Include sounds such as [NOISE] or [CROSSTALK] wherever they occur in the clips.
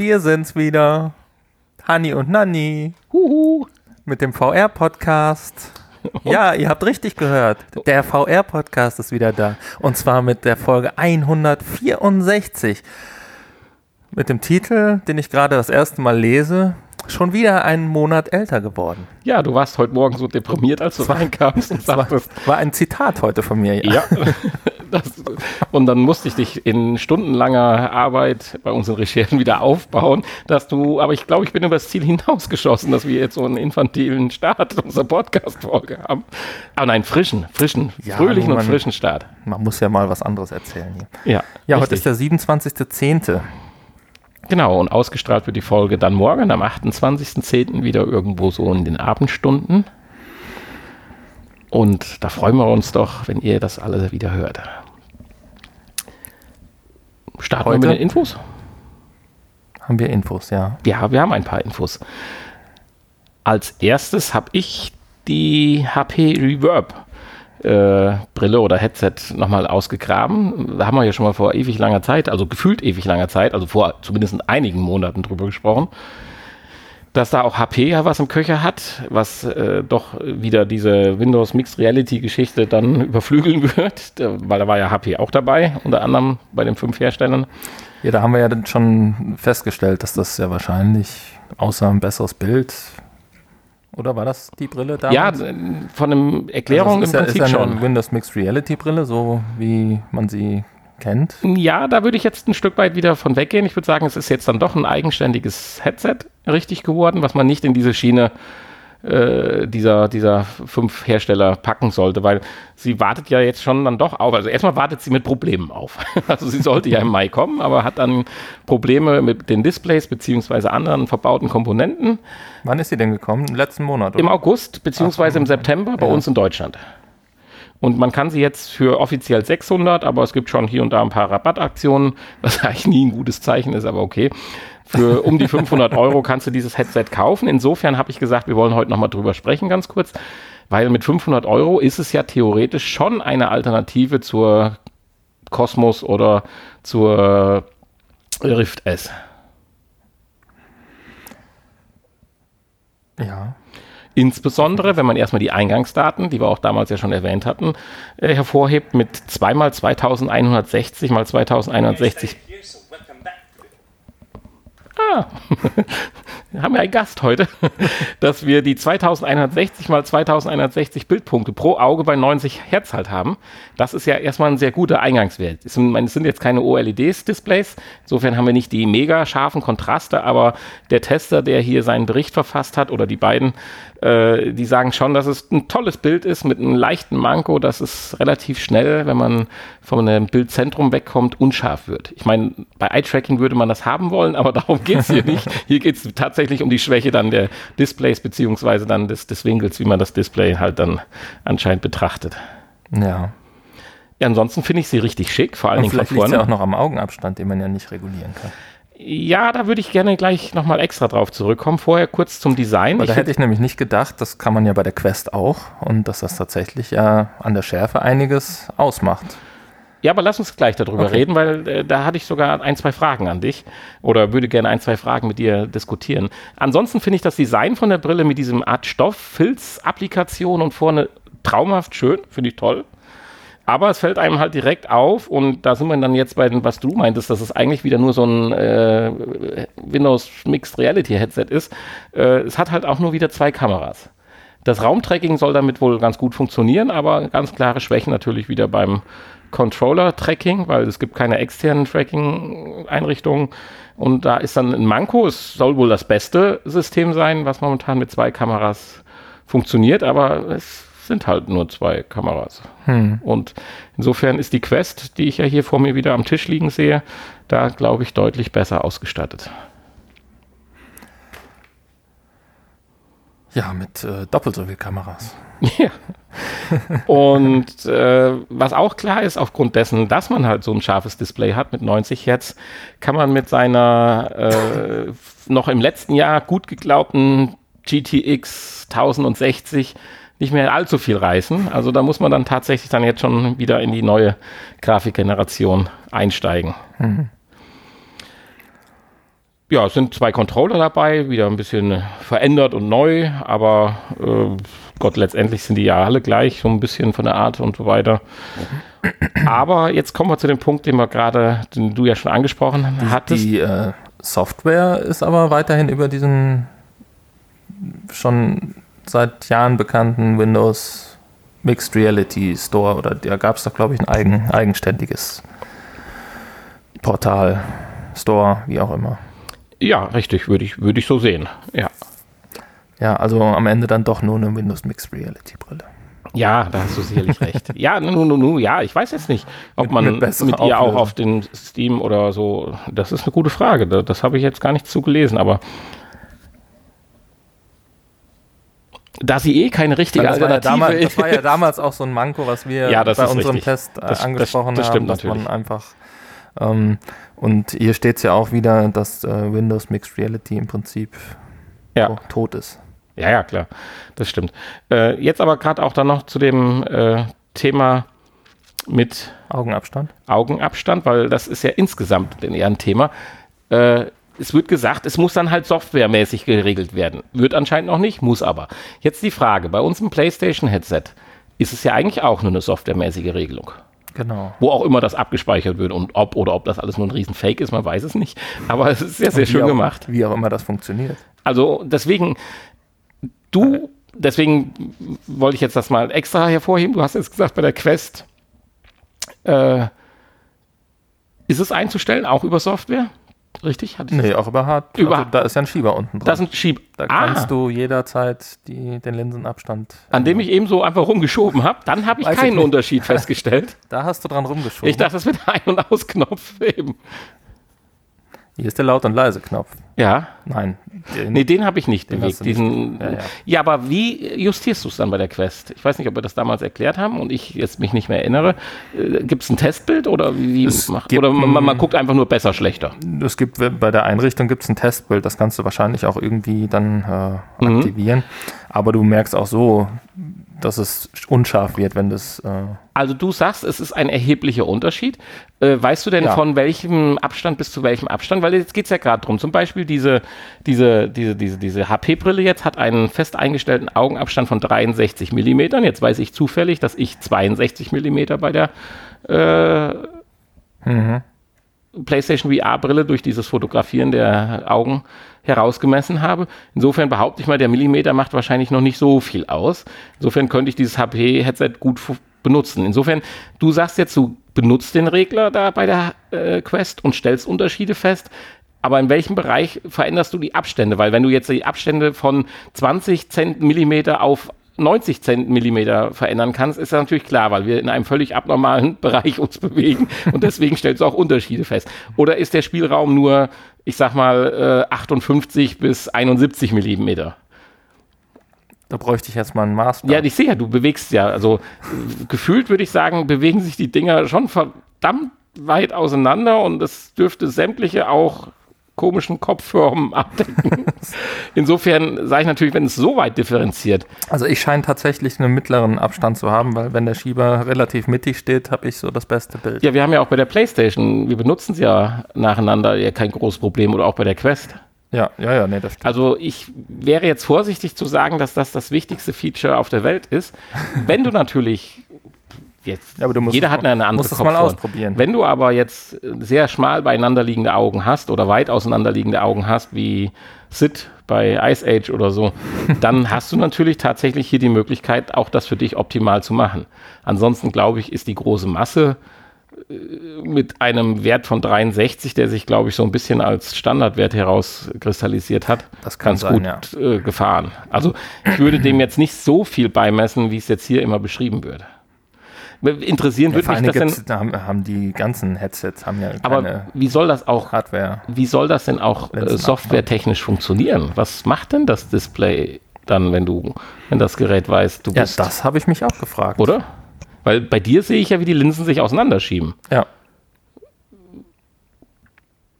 Wir sind's wieder. Hanni und Nanni. Huhu. Mit dem VR-Podcast. Ja, ihr habt richtig gehört. Der VR-Podcast ist wieder da. Und zwar mit der Folge 164. Mit dem Titel, den ich gerade das erste Mal lese, schon wieder einen Monat älter geworden. Ja, du warst heute Morgen so deprimiert, als du reinkamst und [LAUGHS] sagtest. War, war ein Zitat heute von mir, ja. ja. [LAUGHS] Das, und dann musste ich dich in stundenlanger Arbeit bei unseren Recherchen wieder aufbauen, dass du, aber ich glaube, ich bin über das Ziel hinausgeschossen, dass wir jetzt so einen infantilen Start unserer Podcast-Folge haben. Aber nein, frischen, frischen, ja, fröhlichen man, und frischen Start. Man muss ja mal was anderes erzählen hier. Ja, ja heute ist der 27.10. Genau, und ausgestrahlt wird die Folge dann morgen am 28.10. wieder irgendwo so in den Abendstunden. Und da freuen wir uns doch, wenn ihr das alle wieder hört. Starten Heute wir mit den Infos? Haben wir Infos, ja. Ja, wir haben ein paar Infos. Als erstes habe ich die HP Reverb äh, Brille oder Headset nochmal ausgegraben. Da haben wir ja schon mal vor ewig langer Zeit, also gefühlt ewig langer Zeit, also vor zumindest einigen Monaten drüber gesprochen, dass da auch HP ja was im Köcher hat, was äh, doch wieder diese Windows Mixed Reality Geschichte dann [LAUGHS] überflügeln wird, weil da war ja HP auch dabei, unter anderem bei den fünf Herstellern. Ja, da haben wir ja schon festgestellt, dass das ja wahrscheinlich außer ein besseres Bild oder war das die Brille da? Ja, von einem Erklärung also im Prinzip ist ja schon. Eine Windows Mixed Reality Brille, so wie man sie kennt. Ja, da würde ich jetzt ein Stück weit wieder von weggehen. Ich würde sagen, es ist jetzt dann doch ein eigenständiges Headset richtig geworden, was man nicht in diese Schiene äh, dieser, dieser fünf Hersteller packen sollte, weil sie wartet ja jetzt schon dann doch auf. Also erstmal wartet sie mit Problemen auf. [LAUGHS] Also sie sollte ja im Mai kommen, aber hat dann Probleme mit den Displays beziehungsweise anderen verbauten Komponenten. Wann ist sie denn gekommen? Im letzten Monat? Oder? Im August beziehungsweise Ach, im September bei ja. uns in Deutschland. Und man kann sie jetzt für offiziell 600, aber es gibt schon hier und da ein paar Rabattaktionen, was [LAUGHS] eigentlich nie ein gutes Zeichen ist, aber okay. Für um die 500 Euro kannst du dieses Headset kaufen. Insofern habe ich gesagt, wir wollen heute nochmal drüber sprechen, ganz kurz. Weil mit 500 Euro ist es ja theoretisch schon eine Alternative zur Cosmos oder zur Rift S. Ja. Insbesondere, wenn man erstmal die Eingangsdaten, die wir auch damals ja schon erwähnt hatten, äh, hervorhebt mit 2 mal 2160 mal 2160 ah, [LAUGHS] haben wir einen Gast heute, [LAUGHS] dass wir die 2160 mal 2160 Bildpunkte pro Auge bei 90 Hertz halt haben. Das ist ja erstmal ein sehr guter Eingangswert. Es sind, jetzt keine OLED-Displays, insofern haben wir nicht die mega scharfen Kontraste, aber der Tester, der hier seinen Bericht verfasst hat, oder die beiden, äh, die sagen schon, dass es ein tolles Bild ist mit einem leichten Manko, dass es relativ schnell, wenn man von einem Bildzentrum wegkommt, unscharf wird. Ich meine, bei Eye-Tracking würde man das haben wollen, aber [LAUGHS] darum geht es hier nicht. Hier geht es tatsächlich um die Schwäche dann der Displays beziehungsweise dann des, des Winkels, wie man das Display halt dann anscheinend betrachtet. Ja. Ja, ansonsten finde ich sie richtig schick, vor allen Dingen von vorne. ja auch noch am Augenabstand, den man ja nicht regulieren kann. Ja, da würde ich gerne gleich nochmal extra drauf zurückkommen. Vorher kurz zum Design. Weil da hätte ich nämlich nicht gedacht, das kann man ja bei der Quest auch und dass das tatsächlich ja an der Schärfe einiges ausmacht. Ja, aber lass uns gleich darüber okay. reden, weil äh, da hatte ich sogar ein, zwei Fragen an dich oder würde gerne ein, zwei Fragen mit dir diskutieren. Ansonsten finde ich das Design von der Brille mit diesem Art Stoff-Filz-Applikation und vorne traumhaft schön, finde ich toll. Aber es fällt einem halt direkt auf und da sind wir dann jetzt bei dem, was du meintest, dass es eigentlich wieder nur so ein äh, Windows Mixed Reality Headset ist. Äh, es hat halt auch nur wieder zwei Kameras. Das Raumtracking soll damit wohl ganz gut funktionieren, aber ganz klare Schwächen natürlich wieder beim Controller-Tracking, weil es gibt keine externen Tracking-Einrichtungen. Und da ist dann ein Manko. Es soll wohl das beste System sein, was momentan mit zwei Kameras funktioniert, aber es sind halt nur zwei Kameras. Hm. Und insofern ist die Quest, die ich ja hier vor mir wieder am Tisch liegen sehe, da glaube ich deutlich besser ausgestattet. Ja, mit äh, doppelt so viel Kameras. Ja. Und äh, was auch klar ist, aufgrund dessen, dass man halt so ein scharfes Display hat mit 90 Hertz, kann man mit seiner äh, noch im letzten Jahr gut geglaubten GTX 1060 nicht mehr allzu viel reißen. Also da muss man dann tatsächlich dann jetzt schon wieder in die neue Grafikgeneration einsteigen. Mhm. Ja, es sind zwei Controller dabei, wieder ein bisschen verändert und neu, aber äh, Gott, letztendlich sind die ja alle gleich, so ein bisschen von der Art und so weiter. Aber jetzt kommen wir zu dem Punkt, den wir gerade, den du ja schon angesprochen hattest. Die äh, Software ist aber weiterhin über diesen schon seit Jahren bekannten Windows Mixed Reality Store oder da gab es doch, glaube ich, ein eigen, eigenständiges Portal, Store, wie auch immer. Ja, richtig, würde ich, würde ich so sehen. Ja. Ja, also am Ende dann doch nur eine Windows Mixed Reality Brille. Ja, da hast du sicherlich recht. [LAUGHS] Ja, nu, nu, nu, ja, ich weiß jetzt nicht, ob mit, man mit, mit ihr auch auf den Steam oder so. Das ist eine gute Frage. Das, das habe ich jetzt gar nicht zugelesen, aber da sie eh keine richtige das Alternative war ja damals, Das war ja damals auch so ein Manko, was wir ja, bei unserem richtig. Test äh, das, angesprochen das, das haben, dass natürlich. man einfach ähm, und hier steht es ja auch wieder, dass äh, Windows Mixed Reality im Prinzip ja. tot ist. Ja, ja, klar, das stimmt. Äh, jetzt aber gerade auch dann noch zu dem äh, Thema mit Augenabstand. Augenabstand, weil das ist ja insgesamt eher ein Thema. Äh, es wird gesagt, es muss dann halt softwaremäßig geregelt werden. Wird anscheinend noch nicht, muss aber. Jetzt die Frage, bei uns im PlayStation-Headset ist es ja eigentlich auch nur eine softwaremäßige Regelung. Genau. Wo auch immer das abgespeichert wird und ob oder ob das alles nur ein Riesenfake ist, man weiß es nicht. Aber es ist sehr, sehr schön auch, gemacht. Wie auch immer das funktioniert. Also deswegen, du, deswegen wollte ich jetzt das mal extra hervorheben. Du hast jetzt gesagt, bei der Quest äh, ist es einzustellen, auch über Software? Richtig? Hatte nee, auch über Hard. Über also, da ist ja ein Schieber unten dran. Da ist ein Schieber. Da ah. kannst du jederzeit die, den Linsenabstand. An dem ich eben so einfach rumgeschoben habe, dann habe ich Weiß keinen ich Unterschied festgestellt. [LAUGHS] Da hast du dran rumgeschoben. Ich dachte, das wird Ein- und Ausknopf [LAUGHS] eben. Hier ist der Laut- und Leise-Knopf. Ja. Nein. Den, nee, den habe ich nicht bewegt. Diesen, nicht. Ja, ja. ja, aber wie justierst du es dann bei der Quest? Ich weiß nicht, ob wir das damals erklärt haben und ich jetzt mich nicht mehr erinnere. Äh, gibt es ein Testbild oder wie macht, Oder man, man, guckt einfach nur besser, schlechter? Es gibt bei der Einrichtung gibt es ein Testbild, das kannst du wahrscheinlich auch irgendwie dann äh, mhm. aktivieren. Mhm. Aber du merkst auch so, dass es unscharf wird, wenn das. Äh also du sagst, es ist ein erheblicher Unterschied. Äh, weißt du denn ja. von welchem Abstand bis zu welchem Abstand? Weil jetzt geht es ja gerade drum. Zum Beispiel diese, diese, diese, diese, diese HP-Brille jetzt hat einen fest eingestellten Augenabstand von 63 Millimetern. Jetzt weiß ich zufällig, dass ich 62 Millimeter bei der äh, mhm. PlayStation VR-Brille durch dieses Fotografieren der Augen herausgemessen habe. Insofern behaupte ich mal, der Millimeter macht wahrscheinlich noch nicht so viel aus. Insofern könnte ich dieses HP-Headset gut benutzen. Insofern, du sagst jetzt, du benutzt den Regler da bei der äh, Quest und stellst Unterschiede fest. Aber in welchem Bereich veränderst du die Abstände? Weil wenn du jetzt die Abstände von 20 Zentimeter auf 90 Zentimeter verändern kannst, ist das natürlich klar, weil wir in einem völlig abnormalen [LAUGHS] Bereich uns bewegen und deswegen stellst du auch Unterschiede fest. Oder ist der Spielraum nur, ich sag mal, äh, 58 bis 71 Millimeter? Da bräuchte ich jetzt mal ein Maß. Ja, ich sehe ja, du bewegst ja. Also gefühlt würde ich sagen, bewegen sich die Dinger schon verdammt weit auseinander und es dürfte sämtliche auch komischen Kopfformen abdecken. [LAUGHS] Insofern sage ich natürlich, wenn es so weit differenziert. Also ich scheine tatsächlich einen mittleren Abstand zu haben, weil wenn der Schieber relativ mittig steht, habe ich so das beste Bild. Ja, wir haben ja auch bei der Playstation, wir benutzen es ja nacheinander, ja kein großes Problem oder auch bei der Quest. Ja, ja, ja, nee, das stimmt. Also ich wäre jetzt vorsichtig zu sagen, dass das das wichtigste Feature auf der Welt ist. Wenn du natürlich jetzt, ja, jeder hat eine andere musst mal ausprobieren. Wenn du aber jetzt sehr schmal beieinander liegende Augen hast oder weit auseinanderliegende Augen hast, wie Sid bei Ice Age oder so, [LAUGHS] dann hast du natürlich tatsächlich hier die Möglichkeit, auch das für dich optimal zu machen. Ansonsten glaube ich, ist die große Masse äh, mit einem Wert von 63, der sich, glaube ich, so ein bisschen als Standardwert herauskristallisiert hat, das kann ganz sein, gut ja. äh, gefahren. Also ich würde dem jetzt nicht so viel beimessen, wie es jetzt hier immer beschrieben wird. Interessieren ja, würde mich das denn, haben, haben die ganzen Headsets haben ja aber wie soll das auch Hardware wie soll das denn auch äh, softwaretechnisch funktionieren? Was macht denn das Display dann, wenn du wenn das Gerät weiß, du ja, bist das habe ich mich auch gefragt. Oder? Weil bei dir sehe ich ja, wie die Linsen sich auseinanderschieben. Ja.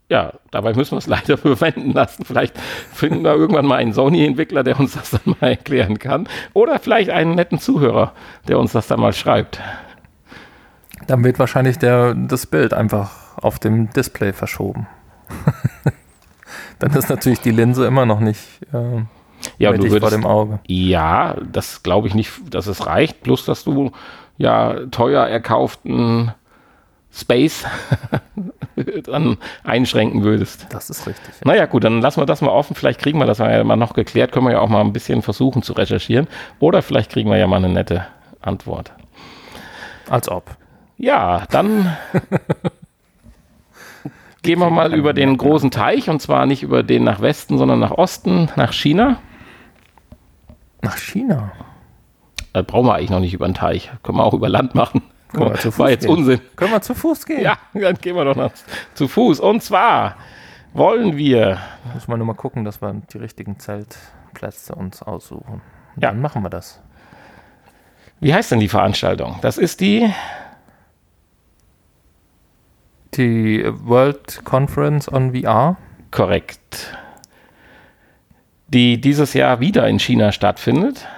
Ja, dabei müssen wir es [LAUGHS] leider verwenden lassen. Vielleicht finden wir irgendwann mal einen Sony-Entwickler, der uns das dann mal [LAUGHS] erklären kann. Oder vielleicht einen netten Zuhörer, der uns das dann mal schreibt. Dann wird wahrscheinlich der, das Bild einfach auf dem Display verschoben. [LAUGHS] dann ist natürlich die Linse immer noch nicht äh, Ja, du mittig vor würdest, dem Auge. ja, das glaube ich nicht, dass es reicht. Plus, dass du ja teuer erkauften Space [LAUGHS] dann einschränken würdest. Das ist richtig. Naja, gut, dann lassen wir das mal offen. Vielleicht kriegen wir das ja mal noch geklärt. Können wir ja auch mal ein bisschen versuchen zu recherchieren. Oder vielleicht kriegen wir ja mal eine nette Antwort. Als ob. Ja, dann [LAUGHS] gehen wir mal über den großen Teich und zwar nicht über den nach Westen, sondern nach Osten, nach China. Nach China. Da brauchen wir eigentlich noch nicht über den Teich. Können wir auch über Land machen. Können wir [LAUGHS] zu Fuß War jetzt gehen. Unsinn. Können wir zu Fuß gehen? Ja, [LAUGHS] dann gehen wir doch noch zu Fuß. Und zwar wollen wir, Muss man nur mal gucken, dass wir die richtigen Zeltplätze uns aussuchen. Und Ja. Dann machen wir das. wie heißt denn die Veranstaltung? Das ist die, Die World Conference on VR. korrekt, die dieses Jahr wieder in China stattfindet.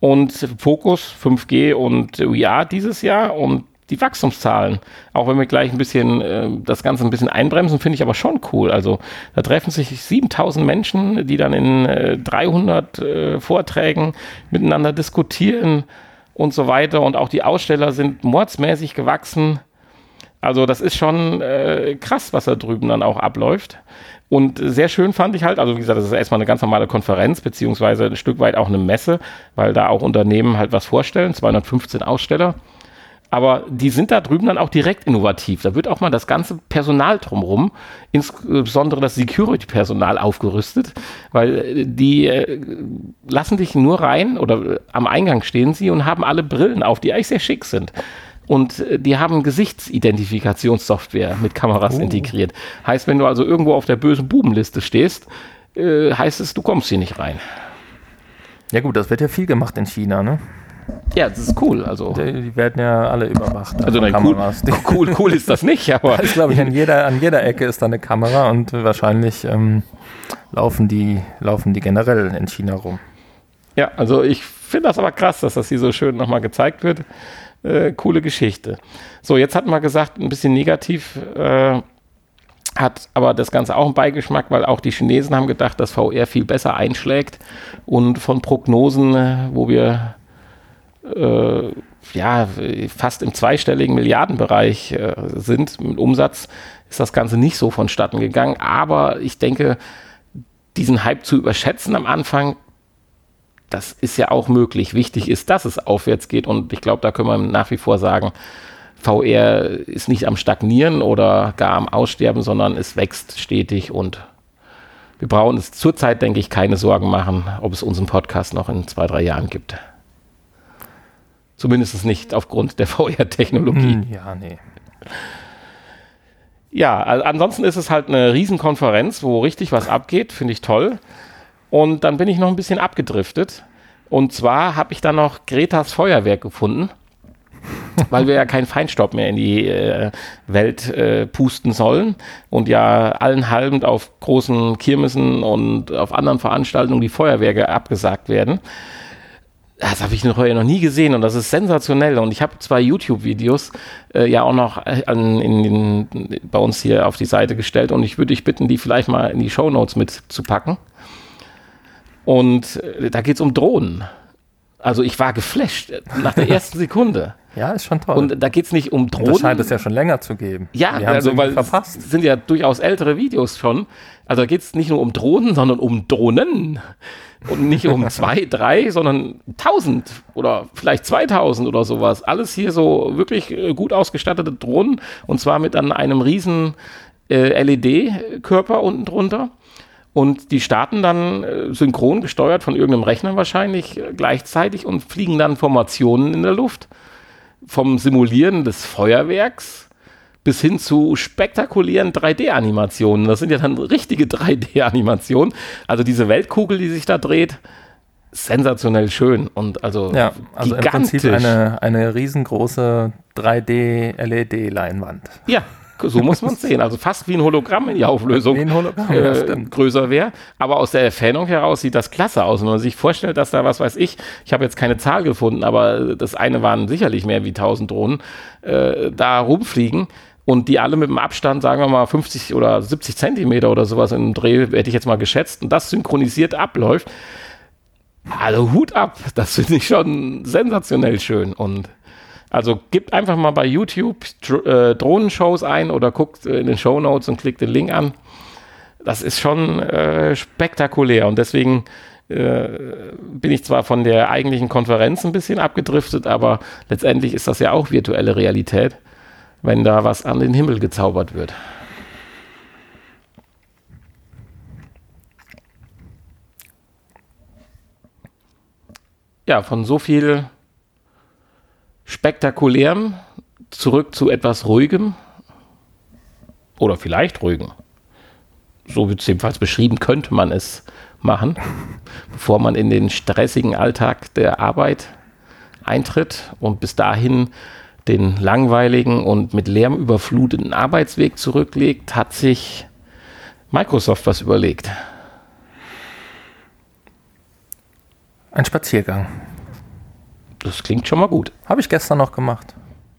Und Fokus 5G und VR dieses Jahr und die Wachstumszahlen. Auch wenn wir gleich ein bisschen äh, das Ganze ein bisschen einbremsen, finde ich aber schon cool. Also da treffen sich 7000 Menschen, die dann in äh, 300 äh, Vorträgen miteinander diskutieren und so weiter. Und auch die Aussteller sind mordsmäßig gewachsen. Also das ist schon äh, krass, was da drüben dann auch abläuft. Und sehr schön fand ich halt, also wie gesagt, das ist erstmal eine ganz normale Konferenz, beziehungsweise ein Stück weit auch eine Messe, weil da auch Unternehmen halt was vorstellen, 215 Aussteller. Aber die sind da drüben dann auch direkt innovativ. Da wird auch mal das ganze Personal drumherum, insbesondere das Security-Personal aufgerüstet, weil äh, die äh, lassen dich nur rein oder äh, am Eingang stehen sie und haben alle Brillen auf, die eigentlich sehr schick sind. Und die haben Gesichtsidentifikationssoftware mit Kameras Oh. integriert. Heißt, wenn du also irgendwo auf der bösen Bubenliste stehst, äh, heißt es, du kommst hier nicht rein. Ja gut, das wird ja viel gemacht in China, ne? Ja, das ist cool. Also, Die, werden ja alle überwacht. also von nein, cool, Kameras. [LAUGHS] cool, cool ist das [LAUGHS] nicht, aber Ich glaube, an jeder, an jeder Ecke ist da eine Kamera und wahrscheinlich ähm, laufen, die, laufen die generell in China rum. Ja, also ich finde das aber krass, dass das hier so schön nochmal gezeigt wird. Äh, coole Geschichte. So, jetzt hatten wir gesagt, ein bisschen negativ äh, hat aber das Ganze auch einen Beigeschmack, weil auch die Chinesen haben gedacht, dass VR viel besser einschlägt und von Prognosen, äh, wo wir äh, ja fast im zweistelligen Milliardenbereich äh, sind mit Umsatz, ist das Ganze nicht so vonstatten gegangen. Aber ich denke, diesen Hype zu überschätzen am Anfang, das ist ja auch möglich. Wichtig ist, dass es aufwärts geht und ich glaube, da können wir nach wie vor sagen, VR ist nicht am Stagnieren oder gar am Aussterben, sondern es wächst stetig und wir brauchen uns zurzeit, denke ich, keine Sorgen machen, ob es unseren Podcast noch in zwei, drei Jahren gibt. Zumindest nicht aufgrund der [LAUGHS] VR-Technologie. Hm, ja, nee. Ja, also ansonsten ist es halt eine Riesenkonferenz, wo richtig was abgeht, finde ich toll. Und dann bin ich noch ein bisschen abgedriftet. Und zwar habe ich dann noch Gretas Feuerwerk gefunden, [LAUGHS] weil wir ja keinen Feinstaub mehr in die äh, Welt äh, pusten sollen und ja allen halbend auf großen Kirmessen und auf anderen Veranstaltungen die Feuerwerke abgesagt werden. Das habe ich noch, noch nie gesehen und das ist sensationell. Und ich habe zwei YouTube-Videos äh, ja auch noch äh, an, in den, bei uns hier auf die Seite gestellt und ich würde dich bitten, die vielleicht mal in die Shownotes mitzupacken. Und äh, da geht es um Drohnen. Also ich war geflasht äh, nach der ersten Sekunde. Ja, ist schon toll. Und da geht es nicht um Drohnen. das scheint es ja schon länger zu geben. Ja, Die haben also weil verpasst. es sind ja durchaus ältere Videos schon. Also da geht es nicht nur um Drohnen, sondern um Drohnen. Und nicht um [LAUGHS] zwei, drei, sondern tausend oder vielleicht 2000 oder sowas. Alles hier so wirklich äh, gut ausgestattete Drohnen und zwar mit dann einem riesen äh, LED-Körper unten drunter. Und die starten dann äh, synchron gesteuert von irgendeinem Rechner wahrscheinlich äh, gleichzeitig und fliegen dann Formationen in der Luft. Vom Simulieren des Feuerwerks bis hin zu spektakulären 3D-Animationen. Das sind ja dann richtige 3D-Animationen. Also diese Weltkugel, die sich da dreht, sensationell schön und also Ja, also gigantisch. im Prinzip eine, eine riesengroße 3D-LED-Leinwand. Ja, so muss man es sehen. Also fast wie ein Hologramm in die Auflösung Wie ein Hologramm, äh, größer wäre. Aber aus der Entfernung heraus sieht das klasse aus. Wenn man sich vorstellt, dass da, was weiß ich, ich habe jetzt keine Zahl gefunden, aber das eine waren sicherlich mehr wie 1000 Drohnen, äh, da rumfliegen und die alle mit einem Abstand, sagen wir mal 50 oder 70 Zentimeter oder sowas in einem Dreh, hätte ich jetzt mal geschätzt, und das synchronisiert abläuft, also Hut ab, das finde ich schon sensationell schön und also gebt einfach mal bei YouTube äh, Drohnenshows ein oder guckt in den Show Notes und klickt den Link an. Das ist schon äh, spektakulär und deswegen äh, bin ich zwar von der eigentlichen Konferenz ein bisschen abgedriftet, aber letztendlich ist das ja auch virtuelle Realität, wenn da was an den Himmel gezaubert wird. Ja, von so viel spektakulärem zurück zu etwas ruhigem oder vielleicht ruhigem. So wird es jedenfalls beschrieben, könnte man es machen, [LAUGHS] bevor man in den stressigen Alltag der Arbeit eintritt und bis dahin den langweiligen und mit Lärm überfluteten Arbeitsweg zurücklegt, hat sich Microsoft was überlegt. Ein Spaziergang. Das klingt schon mal gut. Habe ich gestern noch gemacht.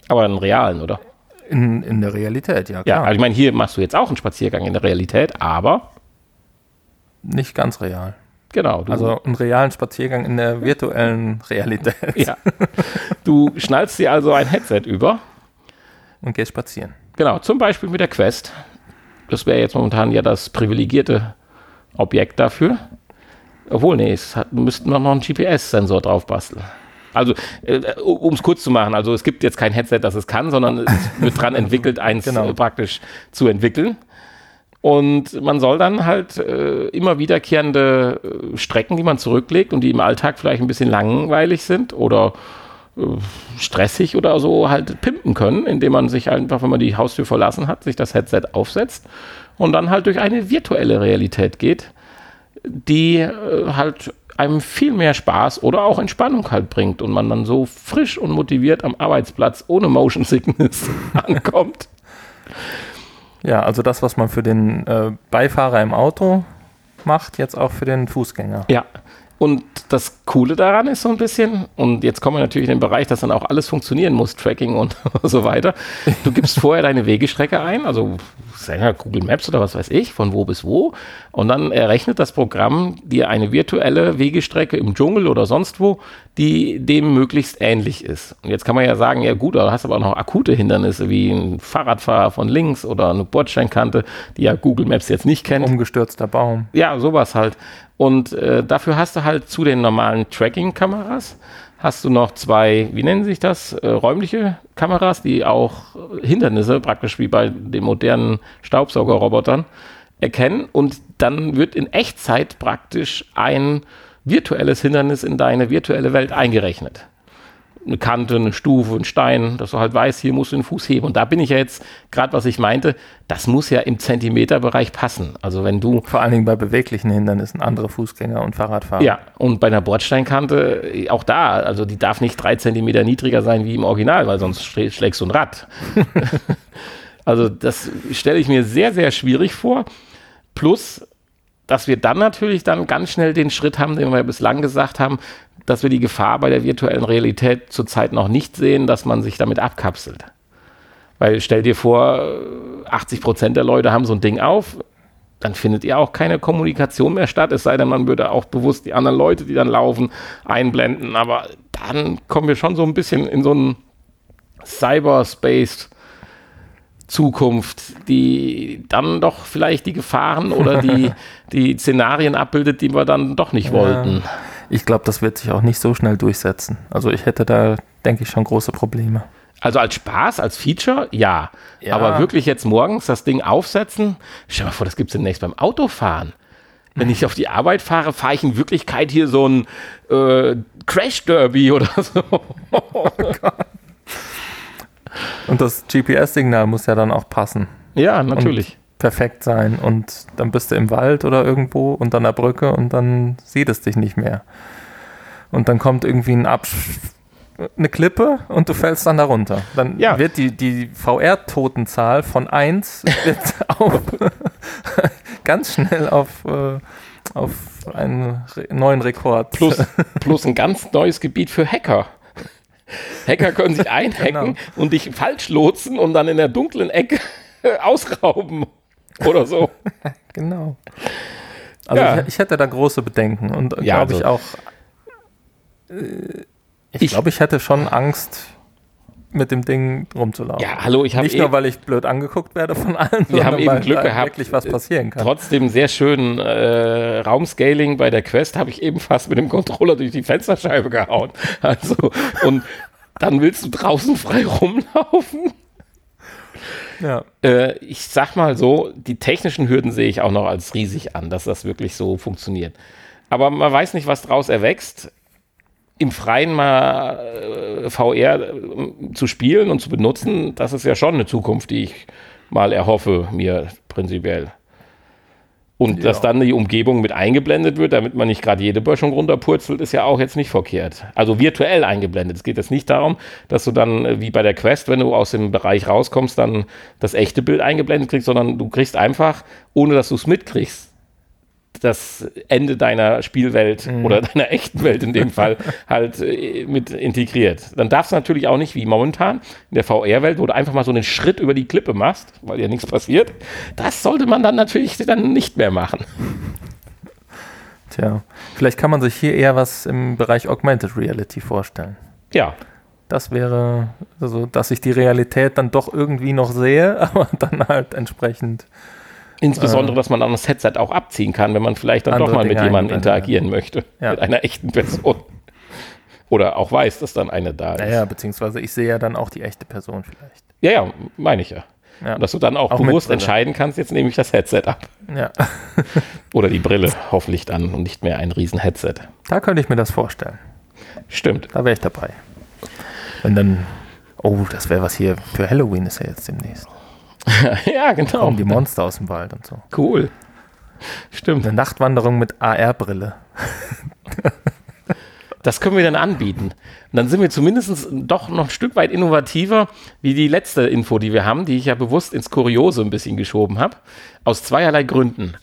Aber einen realen, oder? In, in der Realität, ja. Klar. Ja, also ich meine, hier machst du jetzt auch einen Spaziergang in der Realität, aber. Nicht ganz real. Genau. also einen realen Spaziergang in der virtuellen Realität. Ja. Du schnallst dir also ein Headset über. Und gehst spazieren. Genau, zum Beispiel mit der Quest. Das wäre jetzt momentan ja das privilegierte Objekt dafür. Obwohl, nee, es hat, müssten wir noch einen GPS-Sensor drauf basteln. Also, äh, um es kurz zu machen, also es gibt jetzt kein Headset, das es kann, sondern es [LAUGHS] wird dran entwickelt, eins genau. äh, praktisch zu entwickeln. Und man soll dann halt äh, immer wiederkehrende äh, Strecken, die man zurücklegt und die im Alltag vielleicht ein bisschen langweilig sind oder äh, stressig oder so, halt pimpen können, indem man sich einfach, wenn man die Haustür verlassen hat, sich das Headset aufsetzt und dann halt durch eine virtuelle Realität geht, die äh, halt einem viel mehr Spaß oder auch Entspannung halt bringt und man dann so frisch und motiviert am Arbeitsplatz ohne Motion [LAUGHS] Sickness ankommt. Ja, also das, was man für den äh, Beifahrer im Auto macht, jetzt auch für den Fußgänger. Ja, und das Coole daran ist so ein bisschen, und jetzt kommen wir natürlich in den Bereich, dass dann auch alles funktionieren muss, Tracking und [LAUGHS] so weiter. Du gibst vorher deine Wegestrecke ein, also Google Maps oder was weiß ich, von wo bis wo, und dann errechnet das Programm dir eine virtuelle Wegestrecke im Dschungel oder sonst wo, die dem möglichst ähnlich ist. Und jetzt kann man ja sagen, ja gut, du hast aber auch noch akute Hindernisse wie ein Fahrradfahrer von links oder eine Bordsteinkante, die ja Google Maps jetzt nicht kennt. Umgestürzter Baum. Ja, sowas halt. Und äh, dafür hast du halt zu den normalen Tracking-Kameras, hast du noch zwei, wie nennen sich das, äh, räumliche Kameras, die auch Hindernisse, praktisch wie bei den modernen Staubsaugerrobotern, erkennen. Und dann wird in Echtzeit praktisch ein virtuelles Hindernis in deine virtuelle Welt eingerechnet eine Kante, eine Stufe, ein Stein, dass du halt weißt, hier musst du den Fuß heben. Und da bin ich ja jetzt, gerade was ich meinte, das muss ja im Zentimeterbereich passen. Also wenn du. Vor allen Dingen bei beweglichen Hindernissen, andere Fußgänger und Fahrradfahrer. Ja, und bei einer Bordsteinkante, auch da, also die darf nicht drei Zentimeter niedriger sein wie im Original, weil sonst schlägst du ein Rad. [LAUGHS] also das stelle ich mir sehr, sehr schwierig vor. Plus, dass wir dann natürlich dann ganz schnell den Schritt haben, den wir bislang gesagt haben, dass wir die Gefahr bei der virtuellen Realität zurzeit noch nicht sehen, dass man sich damit abkapselt. Weil stell dir vor, 80 Prozent der Leute haben so ein Ding auf, dann findet ihr auch keine Kommunikation mehr statt, es sei denn, man würde auch bewusst die anderen Leute, die dann laufen, einblenden. Aber dann kommen wir schon so ein bisschen in so einen Cyberspace. Zukunft, die dann doch vielleicht die Gefahren oder die, [LAUGHS] die Szenarien abbildet, die wir dann doch nicht ja. wollten ich glaube, das wird sich auch nicht so schnell durchsetzen. Also ich hätte da, denke ich, schon große Probleme. Also als Spaß, als Feature, ja. ja. Aber wirklich jetzt morgens das Ding aufsetzen, stell dir mal vor, das gibt es demnächst beim Autofahren. Wenn ich auf die Arbeit fahre, fahre ich in Wirklichkeit hier so ein äh, Crash Derby oder so. [LAUGHS] Oh Und das GPS-Signal muss ja dann auch passen. Ja, natürlich. Perfekt sein und dann bist du im Wald oder irgendwo unter einer Brücke und dann sieht es dich nicht mehr. Und dann kommt irgendwie ein Absch eine Klippe und du fällst dann darunter. Dann ja. wird die, die VR-Totenzahl von 1 [LAUGHS] auf [LAUGHS] ganz schnell auf, äh, auf einen neuen Rekord. Plus, [LAUGHS] plus ein ganz neues Gebiet für Hacker. Hacker können sich [LAUGHS] einhacken genau. und dich falsch lotsen und dann in der dunklen Ecke [LAUGHS] ausrauben oder so. [LAUGHS] genau. Also ja. ich, ich, hätte da große Bedenken und ja, glaube also ich auch. Äh, ich glaube, ich hätte schon Angst, mit dem Ding rumzulaufen. Ja, hallo, ich habe nicht nur, weil ich blöd angeguckt werde von [LAUGHS] allen, wir haben eben Glück gehabt, wirklich was passieren kann. Trotzdem sehr schön äh, Raumscaling bei der Quest habe ich eben fast mit dem Controller durch die Fensterscheibe gehauen. [LAUGHS] Also und dann willst du draußen frei rumlaufen. Ja. Äh, ich sag mal so, die technischen Hürden sehe ich auch noch als riesig an, dass das wirklich so funktioniert. Aber man weiß nicht, was draus erwächst im Freien mal äh, VR äh, zu spielen und zu benutzen, das ist ja schon eine Zukunft, die ich mal erhoffe, mir prinzipiell. Und ja. dass dann die Umgebung mit eingeblendet wird, damit man nicht gerade jede Böschung runterpurzelt, ist ja auch jetzt nicht verkehrt. Also virtuell eingeblendet. Es geht jetzt nicht darum, dass du dann, äh, wie bei der Quest, wenn du aus dem Bereich rauskommst, dann das echte Bild eingeblendet kriegst, sondern du kriegst einfach, ohne dass du es mitkriegst, das Ende deiner Spielwelt mhm. oder deiner echten Welt in dem Fall [LAUGHS] halt äh, mit integriert. Dann darfst du natürlich auch nicht wie momentan in der VR-Welt, wo du einfach mal so einen Schritt über die Klippe machst, weil ja nichts passiert. Das sollte man dann natürlich dann nicht mehr machen. [LAUGHS] Tja, vielleicht kann man sich hier eher was im Bereich Augmented Reality vorstellen. Ja. Das wäre, also, dass ich die Realität dann doch irgendwie noch sehe, [LAUGHS] aber dann halt entsprechend Insbesondere, äh, dass man dann das Headset auch abziehen kann, wenn man vielleicht dann doch mal mit jemandem interagieren möchte. Ja. Mit einer echten Person. Oder auch weiß, dass dann eine da ist. Naja, beziehungsweise ich sehe ja dann auch die echte Person vielleicht. Ja, ja, meine ich ja. ja. dass du dann auch, auch bewusst entscheiden kannst, jetzt nehme ich das Headset ab. Ja. [LAUGHS] Oder die Brille hoffentlich dann und nicht mehr ein riesen Headset. Da könnte ich mir das vorstellen. Stimmt. Da wäre ich dabei. Wenn dann, oh, das wäre was hier für Halloween ist ja jetzt demnächst. [LAUGHS] ja, genau. Da kommen die Monster aus dem Wald und so. Cool. Stimmt. Eine Nachtwanderung mit AR-Brille. das können wir dann anbieten. Und dann sind wir zumindest doch noch ein Stück weit innovativer wie die letzte Info, die wir haben, die ich ja bewusst ins Kuriose ein bisschen geschoben habe. Aus zweierlei Gründen.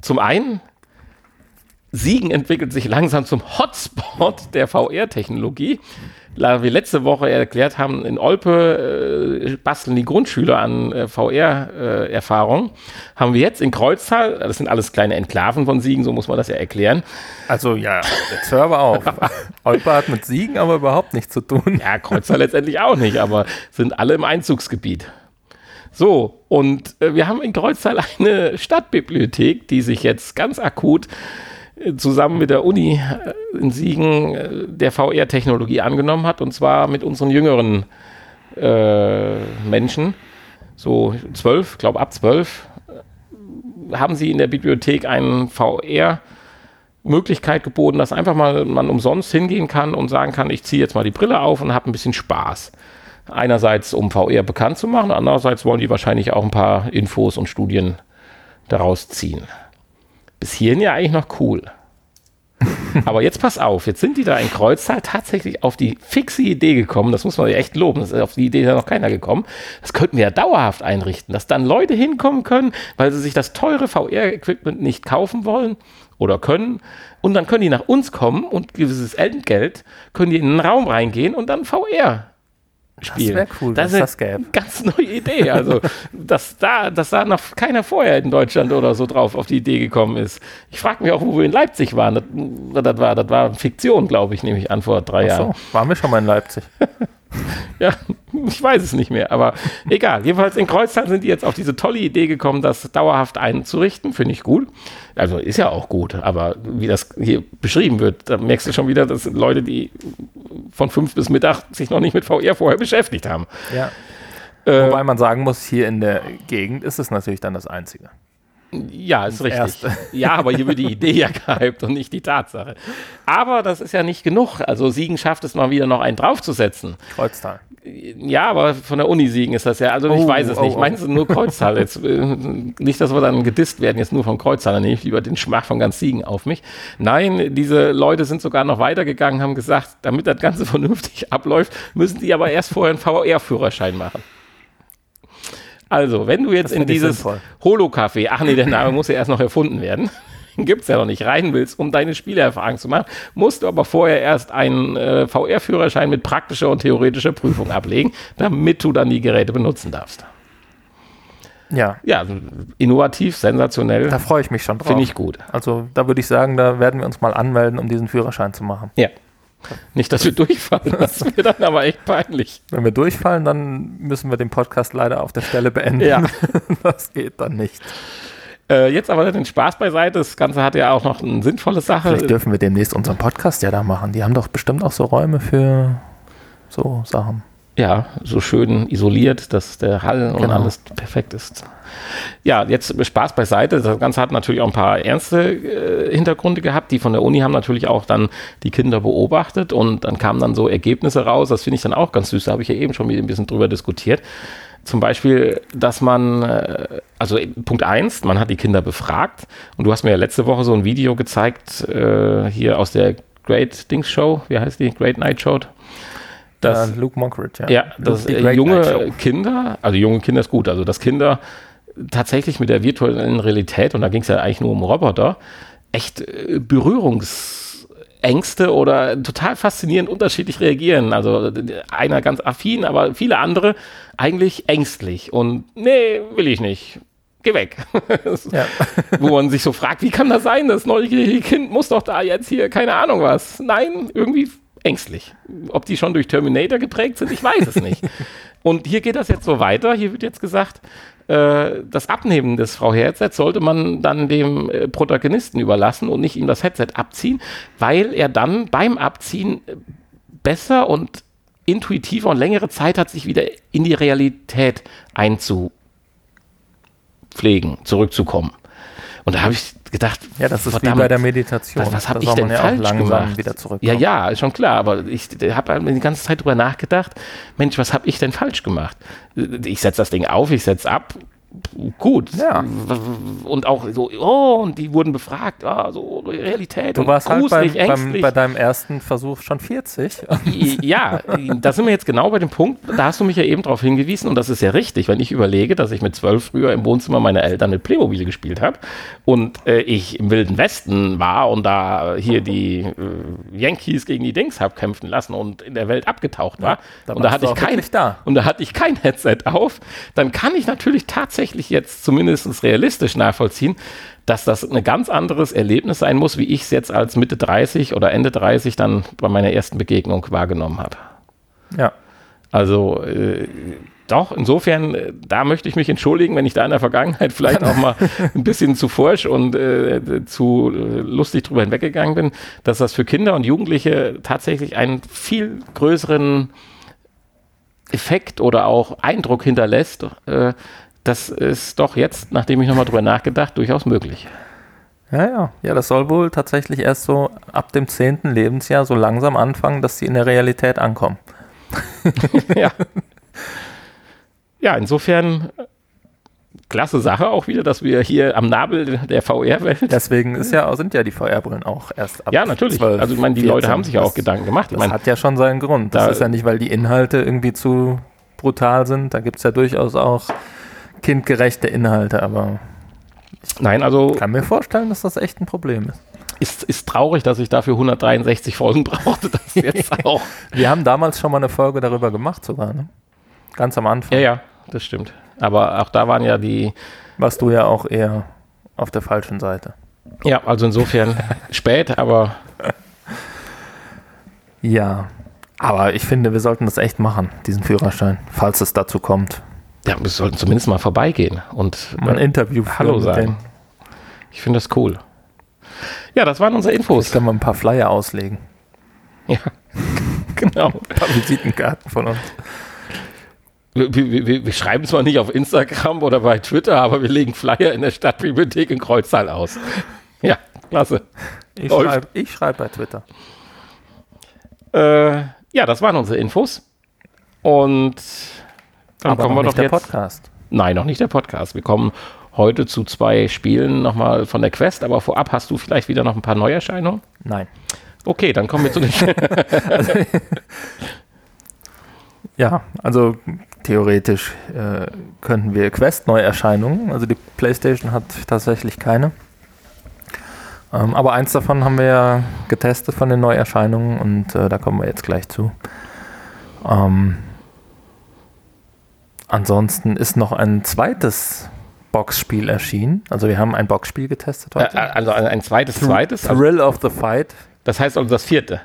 Zum einen, Siegen entwickelt sich langsam zum Hotspot der VR-Technologie wie letzte Woche erklärt haben, in Olpe äh, basteln die Grundschüler an äh, VR-Erfahrung. Äh, haben wir jetzt in Kreuztal, das sind alles kleine Enklaven von Siegen, so muss man das ja erklären. Also ja, der Server auch. Olpe hat mit Siegen aber überhaupt nichts zu tun. Ja, Kreuztal letztendlich auch nicht, aber sind alle im Einzugsgebiet. So, und äh, wir haben in Kreuztal eine Stadtbibliothek, die sich jetzt ganz akut zusammen mit der Uni äh, in Siegen äh, der VR-Technologie angenommen hat, und zwar mit unseren jüngeren äh, Menschen, so zwölf, glaube ab zwölf, äh, haben sie in der Bibliothek einen VR- Möglichkeit geboten, dass einfach mal man umsonst hingehen kann und sagen kann, ich ziehe jetzt mal die Brille auf und habe ein bisschen Spaß. Einerseits, um VR bekannt zu machen, andererseits wollen die wahrscheinlich auch ein paar Infos und Studien daraus ziehen bis hierhin ja eigentlich noch cool. [LAUGHS] Aber jetzt pass auf, jetzt sind die da in Kreuztal tatsächlich auf die fixe Idee gekommen, das muss man ja echt loben, das ist auf die Idee ja noch keiner gekommen. Das könnten wir ja dauerhaft einrichten, dass dann Leute hinkommen können, weil sie sich das teure VR-Equipment nicht kaufen wollen oder können. Und dann können die nach uns kommen und gewisses Entgelt können die in einen Raum reingehen und dann VR spielen. Das wäre cool, das ist das gäbe. Ganz neue Idee. Also, [LAUGHS] dass da, dass da noch keiner vorher in Deutschland oder so drauf auf die Idee gekommen ist. Ich frage mich auch, wo wir in Leipzig waren. Das, das war, das war Fiktion, glaube ich, nehme ich an, vor drei Ach so, Jahren. Waren wir schon mal in Leipzig? [LAUGHS] [LAUGHS] ja, ich weiß es nicht mehr, aber egal. Jedenfalls in Kreuztal sind die jetzt auf diese tolle Idee gekommen, das dauerhaft einzurichten. Finde ich gut. Also ist ja auch gut, aber wie das hier beschrieben wird, da merkst du schon wieder, dass Leute, die von fünf bis Mittag sich noch nicht mit VR vorher beschäftigt haben. Ja. Äh, Wobei man sagen muss, hier in der Gegend ist es natürlich dann das Einzige. Ja, ist richtig. Erste. [LAUGHS] Ja, aber hier wird die Idee ja gehypt und nicht die Tatsache. Aber das ist ja nicht genug. Also Siegen schafft es mal wieder noch einen draufzusetzen. Kreuztal. Ja, aber von der Uni Siegen ist das ja. Also oh, ich weiß es oh, nicht. Oh. Meinst du nur Kreuztal? Jetzt, äh, nicht, dass wir dann gedisst werden, jetzt nur von Kreuztal. Dann nehme ich lieber den Schmach von ganz Siegen auf mich. Nein, diese Leute sind sogar noch weitergegangen, haben gesagt, damit das Ganze [LAUGHS] vernünftig abläuft, müssen die aber erst vorher einen VR-Führerschein machen. Also, wenn du jetzt in dieses Holo-Café, ach nee, der Name muss ja erst noch erfunden werden. [LAUGHS] den gibt es ja noch nicht, rein willst, um deine Spielerfahrung zu machen, musst du aber vorher erst einen äh, VR-Führerschein mit praktischer und theoretischer Prüfung ablegen, damit du dann die Geräte benutzen darfst. Ja. Ja, innovativ, sensationell. Da freue ich mich schon drauf. Finde ich gut. Also da würde ich sagen, da werden wir uns mal anmelden, um diesen Führerschein zu machen. Ja. Nicht, dass wir durchfallen, [LAUGHS] das wäre dann aber echt peinlich. Wenn wir durchfallen, dann müssen wir den Podcast leider auf der Stelle beenden. Ja. [LAUGHS] Das geht dann nicht. Äh, jetzt aber den Spaß beiseite. Das Ganze hat ja auch noch eine sinnvolle Sache. Vielleicht dürfen wir demnächst unseren Podcast ja da machen. Die haben doch bestimmt auch so Räume für so Sachen. Ja, so schön isoliert, dass der Hall und Genau. alles perfekt ist. Ja, jetzt Spaß beiseite. Das Ganze hat natürlich auch ein paar ernste äh, Hintergründe gehabt. Die von der Uni haben natürlich auch dann die Kinder beobachtet und dann kamen dann so Ergebnisse raus. Das finde ich dann auch ganz süß. Da habe ich ja eben schon mit ein bisschen drüber diskutiert. Zum Beispiel, dass man, äh, also Punkt eins, man hat die Kinder befragt und du hast mir ja letzte Woche so ein Video gezeigt, äh, hier aus der Great Dings Show, wie heißt die? Great Night Show. Das, ja, Luke Mockridge, ja. ja, dass äh, junge. Kinder, also junge Kinder ist gut, also dass Kinder tatsächlich mit der virtuellen Realität, und da ging es ja eigentlich nur um Roboter, echt äh, Berührungsängste oder total faszinierend unterschiedlich reagieren. Also äh, einer ganz affin, aber viele andere eigentlich ängstlich und nee, will ich nicht. Geh weg. [LAUGHS] Ja. [LAUGHS] Wo man sich so fragt, wie kann das sein? Das neugierige Kind muss doch da jetzt hier, keine Ahnung was. Nein, irgendwie ängstlich. Ob die schon durch Terminator geprägt sind, ich weiß es nicht. [LAUGHS] Und hier geht das jetzt so weiter. Hier wird jetzt gesagt, äh, das Abnehmen des Frau Herzets sollte man dann dem äh, Protagonisten überlassen und nicht ihm das Headset abziehen, weil er dann beim Abziehen äh, besser und intuitiver und längere Zeit hat, sich wieder in die Realität einzupflegen, zurückzukommen. Und da habe ich gedacht, ja, das ist verdammt, wie bei der Meditation. was, was habe ich denn ja falsch gemacht? wieder. Ja, ja, ist schon klar, aber ich habe halt die ganze Zeit drüber nachgedacht, Mensch, was habe ich denn falsch gemacht? Ich setze das Ding auf, ich setze ab, gut. Ja. Und auch so, oh, und die wurden befragt, ah, so Realität Du warst halt beim, gruselig, beim, ängstlich. bei deinem ersten Versuch schon 40. Ja, da sind wir jetzt genau bei dem Punkt, da hast du mich ja eben darauf hingewiesen und das ist ja richtig, wenn ich überlege, dass ich mit zwölf früher im Wohnzimmer meiner Eltern mit Playmobil gespielt habe und äh, ich im Wilden Westen war und da hier die äh, Yankees gegen die Dings hab kämpfen lassen und in der Welt abgetaucht war da und da hatte ich kein da. und da hatte ich kein Headset auf, dann kann ich natürlich tatsächlich jetzt zumindest realistisch nachvollziehen, dass das ein ganz anderes Erlebnis sein muss, wie ich es jetzt als Mitte 30 oder Ende 30 dann bei meiner ersten Begegnung wahrgenommen habe. Ja. Also äh, doch, insofern, äh, da möchte ich mich entschuldigen, wenn ich da in der Vergangenheit vielleicht [LAUGHS] auch mal ein bisschen zu forsch und äh, zu äh, lustig drüber hinweggegangen bin, dass das für Kinder und Jugendliche tatsächlich einen viel größeren Effekt oder auch Eindruck hinterlässt. Äh, das ist doch jetzt, nachdem ich nochmal drüber nachgedacht, durchaus möglich. Ja, ja. Ja, das soll wohl tatsächlich erst so ab dem 10. Lebensjahr so langsam anfangen, dass sie in der Realität ankommen. [LAUGHS] ja. Ja, insofern äh, klasse Sache auch wieder, dass wir hier am Nabel der VR-Welt. Deswegen ist ja, sind ja die VR-Brillen auch erst ab Ja, natürlich. 12, also, ich meine, die 14. Leute haben sich ja auch Gedanken gemacht. Ich Das meine, hat ja schon seinen Grund. Das Da- ist ja nicht, weil die Inhalte irgendwie zu brutal sind. Da gibt es ja durchaus auch kindgerechte Inhalte, aber nein, also ich kann mir vorstellen, dass das echt ein Problem ist. ist, ist traurig, dass ich dafür 163 Folgen [LAUGHS] brauchte. Das jetzt [LAUGHS] auch. Wir haben damals schon mal eine Folge darüber gemacht sogar, ne? Ganz am Anfang. Ja, ja, das stimmt. Aber auch da waren ja die, Warst du ja auch eher auf der falschen Seite. ja, also insofern [LAUGHS] spät, aber Ja, aber ich finde, wir sollten das echt machen, diesen Führerschein, falls es dazu kommt. Ja, wir sollten zumindest mal vorbeigehen und Mal ein Interview führen Hallo sagen. Ich finde das cool. Ja, das waren unsere Infos. kann mal ein paar Flyer auslegen. Ja, [LAUGHS] genau. Ein paar Visitenkarten von uns. Wir, wir, wir, wir schreiben zwar nicht auf Instagram oder bei Twitter, aber wir legen Flyer in der Stadtbibliothek in Kreuztal aus. Ja, klasse. Ich schreibe schreib bei Twitter. Äh, ja, das waren unsere Infos. Und dann Aber kommen noch wir nicht doch der jetzt. Podcast. Nein, noch nicht der Podcast. Wir kommen heute zu zwei Spielen nochmal von der Quest, aber vorab hast du vielleicht wieder noch ein paar Neuerscheinungen? Nein. Okay, dann kommen wir zu den. [LAUGHS] Ja, also theoretisch äh, könnten wir Quest-Neuerscheinungen, also die PlayStation hat tatsächlich keine. Ähm, aber eins davon haben wir ja getestet von den Neuerscheinungen und äh, da kommen wir jetzt gleich zu. Ähm, ansonsten ist noch ein zweites Boxspiel erschienen. Also wir haben ein Boxspiel getestet heute. Äh, also ein, zweites, Thr zweites? Also Thrill of the Fight. Das heißt also das vierte?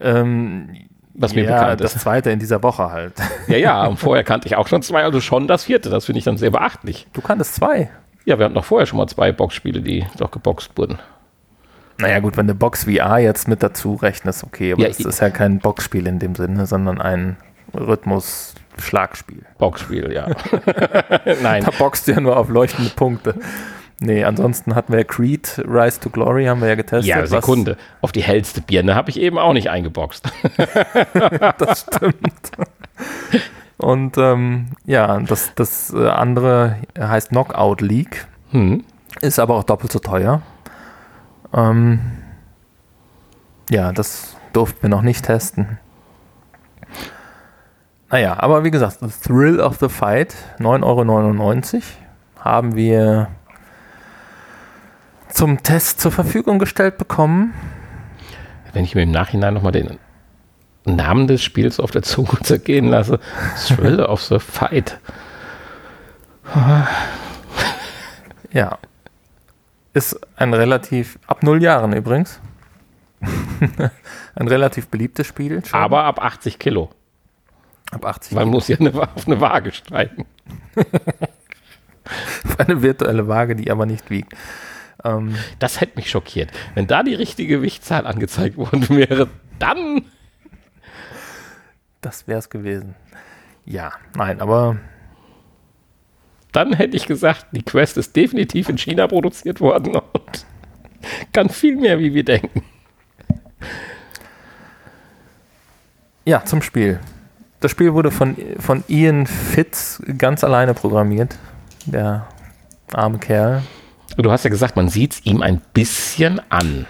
Ähm, was mir ja, bekannt ist. das zweite in dieser Woche halt. [LAUGHS] Ja, ja, und vorher kannte ich auch schon zwei, also schon das vierte. Das finde ich dann sehr beachtlich. Du kanntest zwei? Ja, wir hatten noch vorher schon mal zwei Boxspiele, die doch geboxt wurden. Naja, gut, wenn du Box VR jetzt mit dazu rechnest, okay, aber ja, das ist ja kein Boxspiel in dem Sinne, sondern ein Rhythmus-Schlagspiel. Boxspiel, ja. [LAUGHS] Nein. Da boxt du ja nur auf leuchtende Punkte. Nee, ansonsten hatten wir Creed, Rise to Glory, haben wir ja getestet. Ja, Sekunde. Auf die hellste Birne habe ich eben auch nicht eingeboxt. [LAUGHS] das stimmt. Und ähm, ja, das, das äh, andere heißt Knockout League. Hm. Ist aber auch doppelt so teuer. Ähm, ja, das durften wir noch nicht testen. Naja, aber wie gesagt, das Thrill of the Fight, 9,99 Euro, haben wir zum Test zur Verfügung gestellt bekommen. Wenn ich mir im Nachhinein nochmal den Namen des Spiels auf der Zunge zergehen lasse, Thrill of the Fight. [LAUGHS] ja, ist ein relativ, ab null Jahren übrigens, [LAUGHS] ein relativ beliebtes Spiel. Schon. Aber ab 80 Kilo. Ab 80 Man muss ja eine, auf eine Waage steigen. [LAUGHS] eine virtuelle Waage, die aber nicht wiegt. Ähm, das hätte mich schockiert. Wenn da die richtige Gewichtszahl angezeigt worden wäre, dann. Das wäre es gewesen. Ja, nein, aber dann hätte ich gesagt, die Quest ist definitiv in China produziert worden und kann viel mehr, wie wir denken. Ja, zum Spiel. Das Spiel wurde von, von Ian Fitz ganz alleine programmiert. Der arme Kerl. Du hast ja gesagt, man sieht es ihm ein bisschen an.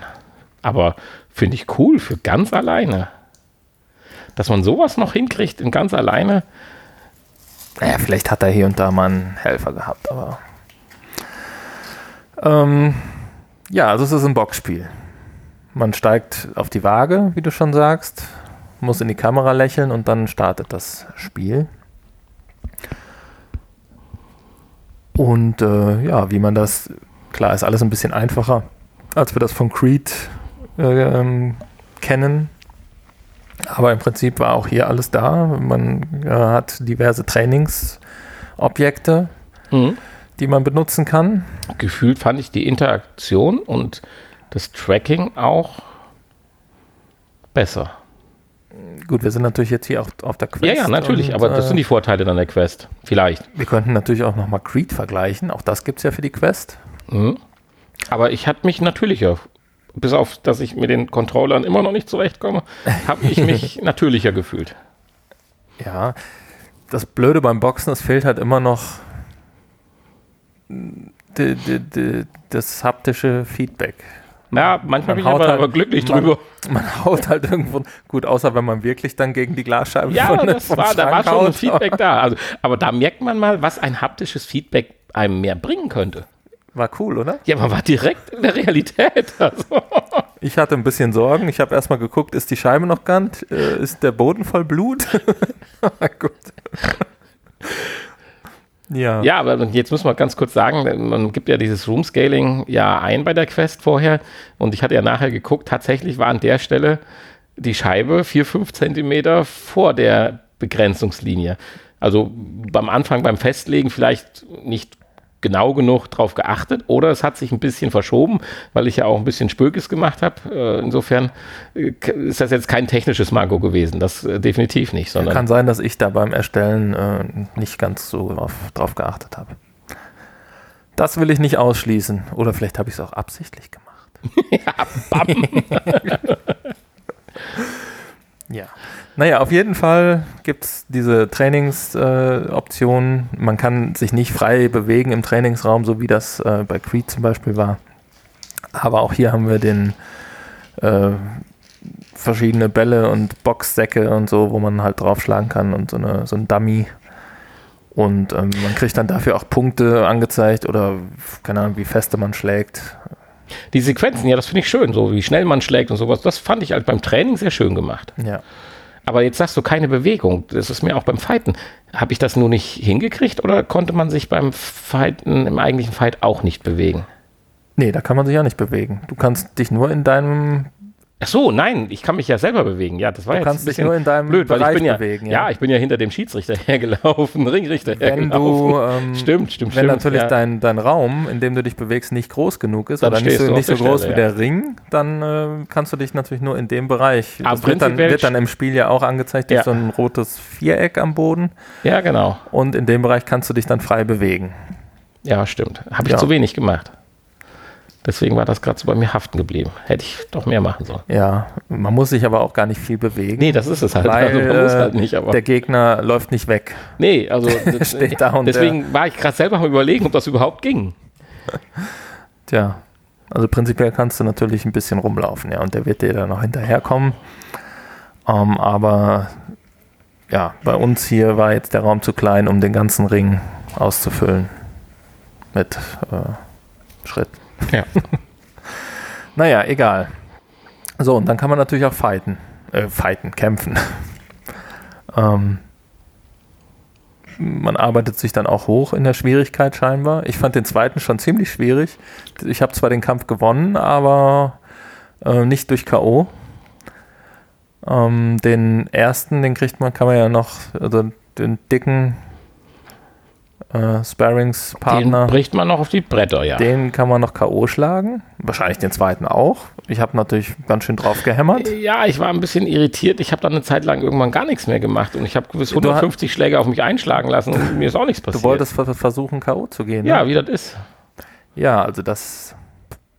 Aber finde ich cool für ganz alleine. Dass man sowas noch hinkriegt in ganz alleine, naja, vielleicht hat er hier und da mal einen Helfer gehabt, aber. Ähm, ja, also es ist ein Boxspiel. Man steigt auf die Waage, wie du schon sagst, muss in die Kamera lächeln und dann startet das Spiel. Und äh, ja, wie man das, klar, ist alles ein bisschen einfacher, als wir das von Creed äh, ähm, kennen. Aber im Prinzip war auch hier alles da. Man äh, hat diverse Trainingsobjekte, mhm. die man benutzen kann. Gefühlt fand ich die Interaktion und das Tracking auch besser. Gut, wir sind natürlich jetzt hier auch auf der Quest. Ja, ja, natürlich, und, aber das sind die Vorteile dann der Quest. Vielleicht. Wir könnten natürlich auch nochmal Creed vergleichen. Auch das gibt es ja für die Quest. Mhm. Aber ich hatte mich natürlicher bis auf, dass ich mit den Controllern immer noch nicht zurechtkomme, habe ich mich [LAUGHS] natürlicher gefühlt. Ja, das Blöde beim Boxen, es fehlt halt immer noch das haptische Feedback. Ja, manchmal bin ich aber, halt, aber glücklich man, drüber. Man haut halt irgendwo, gut, außer wenn man wirklich dann gegen die Glasscheibe Ja, von, das war, da war schon ein Feedback da. Also, aber da merkt man mal, was ein haptisches Feedback einem mehr bringen könnte. War cool, oder? Ja, man war direkt in der Realität. [LAUGHS] Also. Ich hatte ein bisschen Sorgen. Ich habe erstmal geguckt, ist die Scheibe noch ganz? Äh, ist der Boden voll Blut? [LAUGHS] gut. Ja. ja, aber jetzt muss man ganz kurz sagen, man gibt ja dieses Room Scaling ja ein bei der Quest vorher und ich hatte ja nachher geguckt, tatsächlich war an der Stelle die Scheibe 4, 5 Zentimeter vor der Begrenzungslinie. Also beim Anfang, beim Festlegen vielleicht nicht genau genug drauf geachtet oder es hat sich ein bisschen verschoben, weil ich ja auch ein bisschen Spökes gemacht habe. Äh, insofern äh, ist das jetzt kein technisches Manko gewesen, das äh, definitiv nicht. Sondern Kann sein, dass ich da beim Erstellen äh, nicht ganz so drauf, drauf geachtet habe. Das will ich nicht ausschließen. Oder vielleicht habe ich es auch absichtlich gemacht. [LAUGHS] ja, bam. [LAUGHS] ja. Naja, auf jeden Fall gibt es diese Trainingsoptionen. Äh, Man kann sich nicht frei bewegen im Trainingsraum, so wie das äh, bei Creed zum Beispiel war. Aber auch hier haben wir den äh, verschiedene Bälle und Boxsäcke und so, wo man halt draufschlagen kann und so, eine, so ein Dummy. Und ähm, man kriegt dann dafür auch Punkte angezeigt oder keine Ahnung, wie feste man schlägt. Die Sequenzen, ja, das finde ich schön, so wie schnell man schlägt und sowas. Das fand ich halt beim Training sehr schön gemacht. Ja. Aber jetzt sagst du keine Bewegung. Das ist mir auch beim Fighten. Habe ich das nur nicht hingekriegt oder konnte man sich beim Fighten, im eigentlichen Fight auch nicht bewegen? Nee, da kann man sich ja nicht bewegen. Du kannst dich nur in deinem Ach so, nein, ich kann mich ja selber bewegen. Ja, das war Du jetzt kannst ein dich bisschen nur in deinem blöd, weil ich Bereich bin ja, bewegen, ja. ja. ich bin ja hinter dem Schiedsrichter [LAUGHS] hergelaufen, Ringrichter wenn hergelaufen. du ähm, stimmt, stimmt, wenn stimmt. natürlich ja. dein, dein Raum, in dem du dich bewegst, nicht groß genug ist Dann oder nicht so, nicht so groß Stelle, wie ja. der Ring, dann äh, kannst du dich natürlich nur in dem Bereich. Aber Das wird dann, wird dann im Spiel ja auch angezeigt durch so ein rotes Viereck am Boden ja, genau. und in dem Bereich kannst du dich dann frei bewegen. Ja, stimmt. Habe ich zu wenig gemacht. Deswegen war das gerade so bei mir haften geblieben. Hätte ich doch mehr machen sollen. Ja, man muss sich aber auch gar nicht viel bewegen. Nee, das ist es halt. Weil also man muss äh, halt nicht, aber. der Gegner läuft nicht weg. nee, also [LAUGHS] steht da und deswegen war ich gerade selber am überlegen, ob das überhaupt ging. [LAUGHS] Tja, also prinzipiell kannst du natürlich ein bisschen rumlaufen, ja, und der wird dir dann noch hinterherkommen. Ähm, aber ja, bei uns hier war jetzt der Raum zu klein, um den ganzen Ring auszufüllen mit äh, Schritt. Ja. [LAUGHS] Naja, egal. So, und dann kann man natürlich auch fighten. Äh, fighten, kämpfen. [LAUGHS] ähm, man arbeitet sich dann auch hoch in der Schwierigkeit scheinbar. Ich fand den zweiten schon ziemlich schwierig. Ich habe zwar den Kampf gewonnen, aber äh, nicht durch K.O. Ähm, den ersten, den kriegt man, kann man ja noch, also den dicken äh, Den Sparringspartner. bricht man noch auf die Bretter, ja. Den kann man noch K.O. schlagen. Wahrscheinlich den zweiten auch. Ich habe natürlich ganz schön drauf gehämmert. Ja, ich war ein bisschen irritiert. Ich habe dann eine Zeit lang irgendwann gar nichts mehr gemacht und ich habe gewiss Du ha- 150 Schläge auf mich einschlagen lassen und mir ist auch nichts Du passiert. wolltest ver- versuchen, K.O. zu gehen. ja, Ne? wie das ist. ja, also das.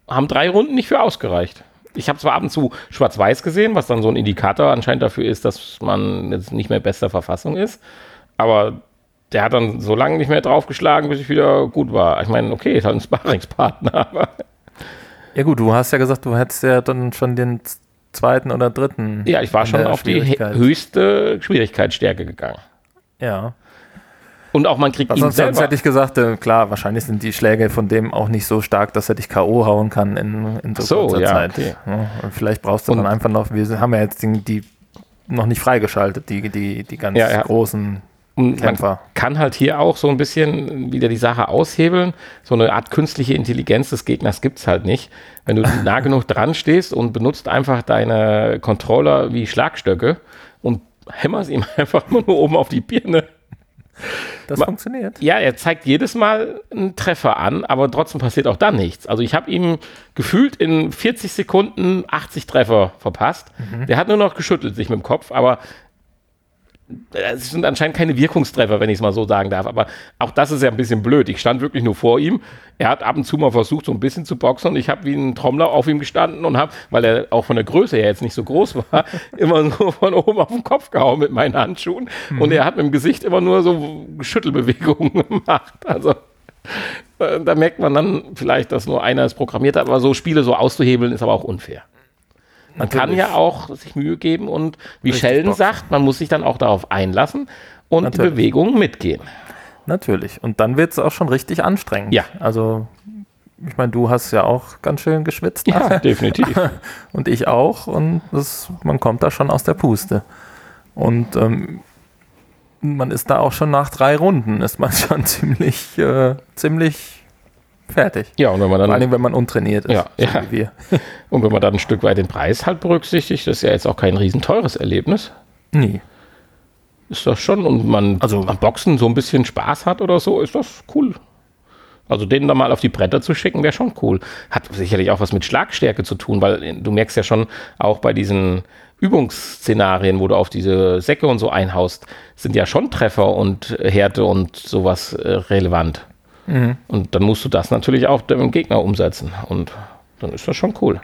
Haben drei Runden nicht für ausgereicht. Ich habe zwar ab und zu schwarz-weiß gesehen, was dann so ein Indikator anscheinend dafür ist, dass man jetzt nicht mehr bester Verfassung ist. Aber der hat dann so lange nicht mehr draufgeschlagen, bis ich wieder gut war. Ich meine, okay, ist halt ein Sparringspartner, [LAUGHS] aber Ja, gut, du hast ja gesagt, du hättest ja dann schon den zweiten oder dritten. ja, ich war schon auf die höchste Schwierigkeitsstärke gegangen. Ja. Und auch man kriegt Was ihn sonst, sonst selber. hätte ich gesagt, äh, klar, wahrscheinlich sind die Schläge von dem auch nicht so stark, dass er dich K.O. hauen kann in, in so, so, kurzer ja, Zeit. okay. Ja, und vielleicht brauchst du Und- dann einfach noch, wir haben ja jetzt die, die noch nicht freigeschaltet, die, die, die ganz ja. großen Und man kann halt hier auch so ein bisschen wieder die Sache aushebeln. So eine Art künstliche Intelligenz des Gegners gibt es halt nicht. Wenn du [LAUGHS] nah genug dran stehst und benutzt einfach deine Controller wie Schlagstöcke und hämmerst ihm [LAUGHS] einfach nur oben auf die Birne. Das Ma- funktioniert. Ja, er zeigt jedes Mal einen Treffer an, aber trotzdem passiert auch dann nichts. Also ich habe ihm gefühlt in 40 Sekunden 80 Treffer verpasst. Der hat nur noch geschüttelt sich mit dem Kopf, aber es sind anscheinend keine Wirkungstreffer, wenn ich es mal so sagen darf. Aber auch das ist ja ein bisschen blöd. Ich stand wirklich nur vor ihm. Er hat ab und zu mal versucht, so ein bisschen zu boxen und ich habe wie ein Trommler auf ihm gestanden und habe, weil er auch von der Größe her jetzt nicht so groß war, [LAUGHS] immer so von oben auf den Kopf gehauen mit meinen Handschuhen. Und er hat mit dem Gesicht immer nur so Schüttelbewegungen [LAUGHS] gemacht. Also äh, da merkt man dann vielleicht, dass nur einer es programmiert hat, aber so Spiele so auszuhebeln ist aber auch unfair. Man kann ja auch sich Mühe geben und wie Richtig Sheldon boxen. sagt, man muss sich dann auch darauf einlassen und die Natürlich. Bewegungen mitgehen. Natürlich. Und dann wird es auch schon richtig anstrengend. Ja. Also, ich meine, du hast ja auch ganz schön geschwitzt. Ja, [LAUGHS] definitiv. Und ich auch. Und das, man kommt da schon aus der Puste. Und ähm, man ist da auch schon nach drei Runden, ist man [LAUGHS] schon ziemlich, äh, ziemlich fertig. Ja, und wenn man Vor dann allem, wenn man untrainiert ist, Ja, so ja. wie wir. [LAUGHS] und wenn man dann ein Stück weit den Preis halt berücksichtigt, das ist ja jetzt auch kein riesenteures Erlebnis. Nie. Ist das schon und man Also- am Boxen so ein bisschen Spaß hat oder so, ist das cool. Also den da mal auf die Bretter zu schicken, wäre schon cool. Hat sicherlich auch was mit Schlagstärke zu tun, weil du merkst ja schon auch bei diesen Übungsszenarien, wo du auf diese Säcke und so einhaust, sind ja schon Treffer und Härte und sowas äh, relevant. Und dann musst du das natürlich auch dem Gegner umsetzen. Und dann ist das schon cool.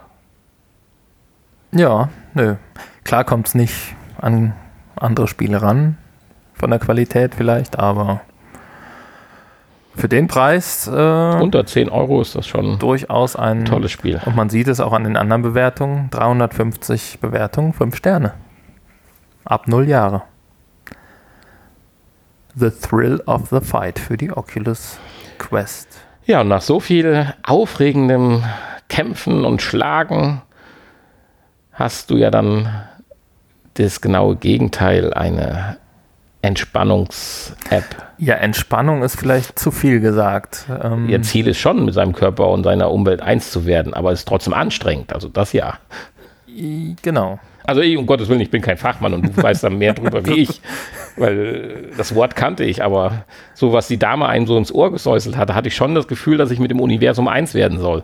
Ja, nö. Klar kommt es nicht an andere Spiele ran, von der Qualität vielleicht, aber für den Preis äh, Unter 10 Euro ist das schon durchaus ein tolles Spiel. Und man sieht es auch an den anderen Bewertungen. 350 Bewertungen, 5 Sterne. Ab 0 Jahre. The Thrill of the Fight für die Oculus Quest. Ja, und nach so viel aufregendem Kämpfen und Schlagen hast du ja dann das genaue Gegenteil, eine Entspannungs-App. Ja, Entspannung ist vielleicht zu viel gesagt. Ähm Ihr Ziel ist schon, mit seinem Körper und seiner Umwelt eins zu werden, aber es ist trotzdem anstrengend. Also das ja. Genau. Also ich, um Gottes Willen, ich bin kein Fachmann und du [LAUGHS] weißt da mehr drüber wie ich, weil das Wort kannte ich, aber so was die Dame einem so ins Ohr gesäuselt hatte, hatte ich schon das Gefühl, dass ich mit dem Universum eins werden soll.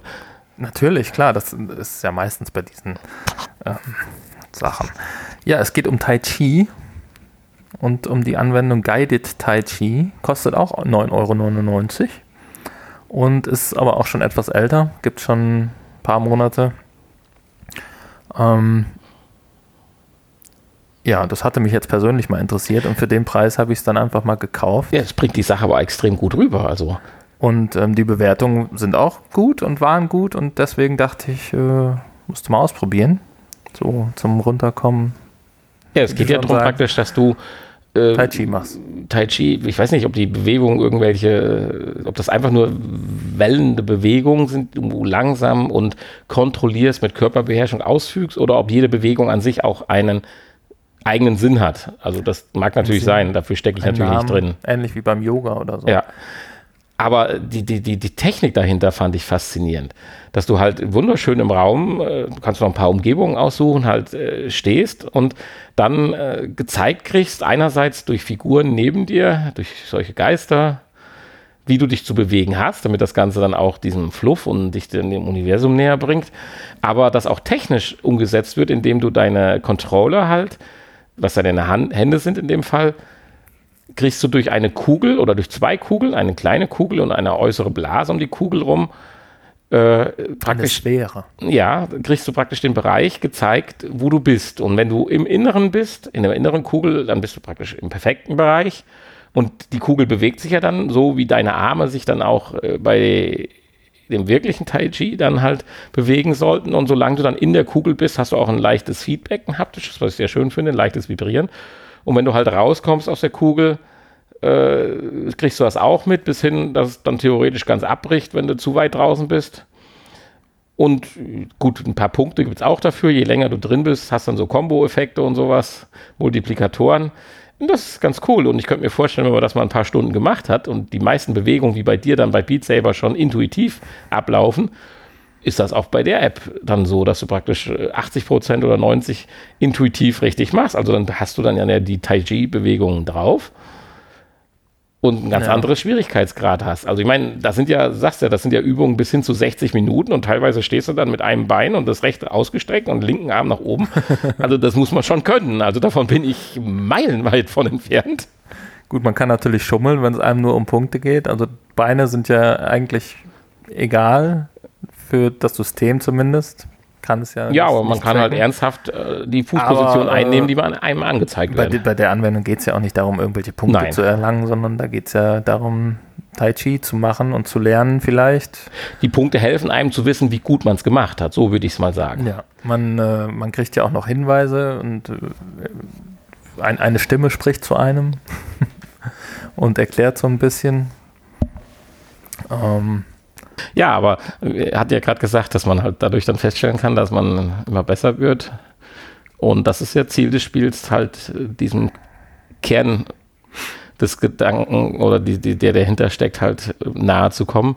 Natürlich, klar, das ist ja meistens bei diesen ähm, Sachen. Ja, es geht um Tai Chi und um die Anwendung Guided Tai Chi. Kostet auch 9,99 Euro und ist aber auch schon etwas älter, gibt schon ein paar Monate. Ähm, ja, das hatte mich jetzt persönlich mal interessiert und für den Preis habe ich es dann einfach mal gekauft. Ja, es bringt die Sache aber extrem gut rüber. Also. Und ähm, die Bewertungen sind auch gut und waren gut und deswegen dachte ich, äh, musste mal ausprobieren. So zum Runterkommen. Ja, es geht ja darum praktisch, dass du äh, Tai Chi machst. Tai Chi, ich weiß nicht, ob die Bewegung irgendwelche, ob das einfach nur wellende Bewegungen sind, du langsam und kontrollierst mit Körperbeherrschung ausfügst oder ob jede Bewegung an sich auch einen eigenen Sinn hat. Also das mag natürlich sein, dafür stecke ich Ein natürlich Namen, nicht drin. Ähnlich wie beim Yoga oder so. Ja. Aber die, die, die, die Technik dahinter fand ich faszinierend. Dass du halt wunderschön im Raum, äh, du kannst noch ein paar Umgebungen aussuchen, halt äh, stehst und dann äh, gezeigt kriegst, einerseits durch Figuren neben dir, durch solche Geister, wie du dich zu bewegen hast, damit das Ganze dann auch diesem Fluff und dich dem Universum näher bringt. Aber das auch technisch umgesetzt wird, indem du deine Controller halt was deine Hand, Hände sind in dem Fall, kriegst du durch eine Kugel oder durch zwei Kugeln, eine kleine Kugel und eine äußere Blase um die Kugel rum, äh, praktisch Schwere. Ja, kriegst du praktisch den Bereich gezeigt, wo du bist. Und wenn du im Inneren bist, in der inneren Kugel, dann bist du praktisch im perfekten Bereich. Und die Kugel bewegt sich ja dann so, wie deine Arme sich dann auch äh, bei dem wirklichen Tai Chi dann halt bewegen sollten. Und solange du dann in der Kugel bist, hast du auch ein leichtes Feedback, ein haptisches, was ich sehr schön finde, ein leichtes Vibrieren. Und wenn du halt rauskommst aus der Kugel, äh, kriegst du das auch mit, bis hin, dass es dann theoretisch ganz abbricht, wenn du zu weit draußen bist. Und gut, ein paar Punkte gibt es auch dafür. Je länger du drin bist, hast dann so Combo-Effekte und sowas, Multiplikatoren. Das ist ganz cool und ich könnte mir vorstellen, wenn man das mal ein paar Stunden gemacht hat und die meisten Bewegungen wie bei dir dann bei Beat Saber schon intuitiv ablaufen, ist das auch bei der App dann so, dass du praktisch 80% äh, oder 90% intuitiv richtig machst. Also dann hast du dann ja die Tai Chi-Bewegungen drauf und ein ganz ja. anderes Schwierigkeitsgrad hast. Also ich meine, das sind ja, sagst ja, das sind ja Übungen bis hin zu 60 Minuten und teilweise stehst du dann mit einem Bein und das rechte ausgestreckt und linken Arm nach oben. [LAUGHS] Also das muss man schon können. Also davon bin ich meilenweit von entfernt. Gut, man kann natürlich schummeln, wenn es einem nur um Punkte geht. Also Beine sind ja eigentlich egal für das System zumindest kann es ja. Ja, aber man kann halt tracken. halt ernsthaft äh, die Fußposition aber, einnehmen, die man einem angezeigt wird. Bei, bei, der Anwendung geht es ja auch nicht darum, irgendwelche Punkte Nein. zu erlangen, sondern da geht es ja darum, Tai Chi zu machen und zu lernen vielleicht. Die Punkte helfen einem zu wissen, wie gut man es gemacht hat, so würde ich es mal sagen. Ja, man, äh, man kriegt ja auch noch Hinweise und äh, ein, eine Stimme spricht zu einem [LAUGHS] und erklärt so ein bisschen. Ähm, ja, aber er hat ja gerade gesagt, dass man halt dadurch dann feststellen kann, dass man immer besser wird. Und das ist ja Ziel des Spiels, halt äh, diesem Kern des Gedanken oder die, die, der dahinter steckt, halt äh, nahe zu kommen.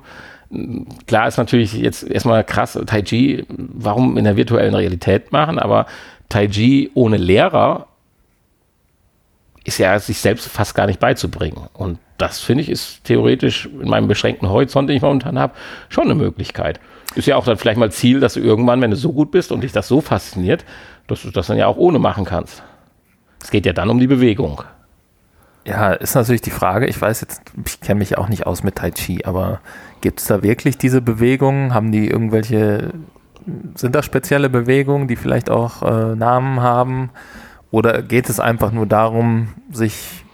Klar ist natürlich jetzt erstmal krass, Tai Chi, warum in der virtuellen Realität machen, aber Tai Chi ohne Lehrer ist ja sich selbst fast gar nicht beizubringen. Und das finde ich ist theoretisch in meinem beschränkten Horizont, den ich momentan habe, schon eine Möglichkeit. Ist ja auch dann vielleicht mal Ziel, dass du irgendwann, wenn du so gut bist und dich das so fasziniert, dass du das dann ja auch ohne machen kannst. Es geht ja dann um die Bewegung. Ja, ist natürlich die Frage. Ich weiß jetzt, ich kenne mich auch nicht aus mit Tai Chi, aber gibt es da wirklich diese Bewegungen? Haben die irgendwelche, sind da spezielle Bewegungen, die vielleicht auch äh, Namen haben? Oder geht es einfach nur darum, sich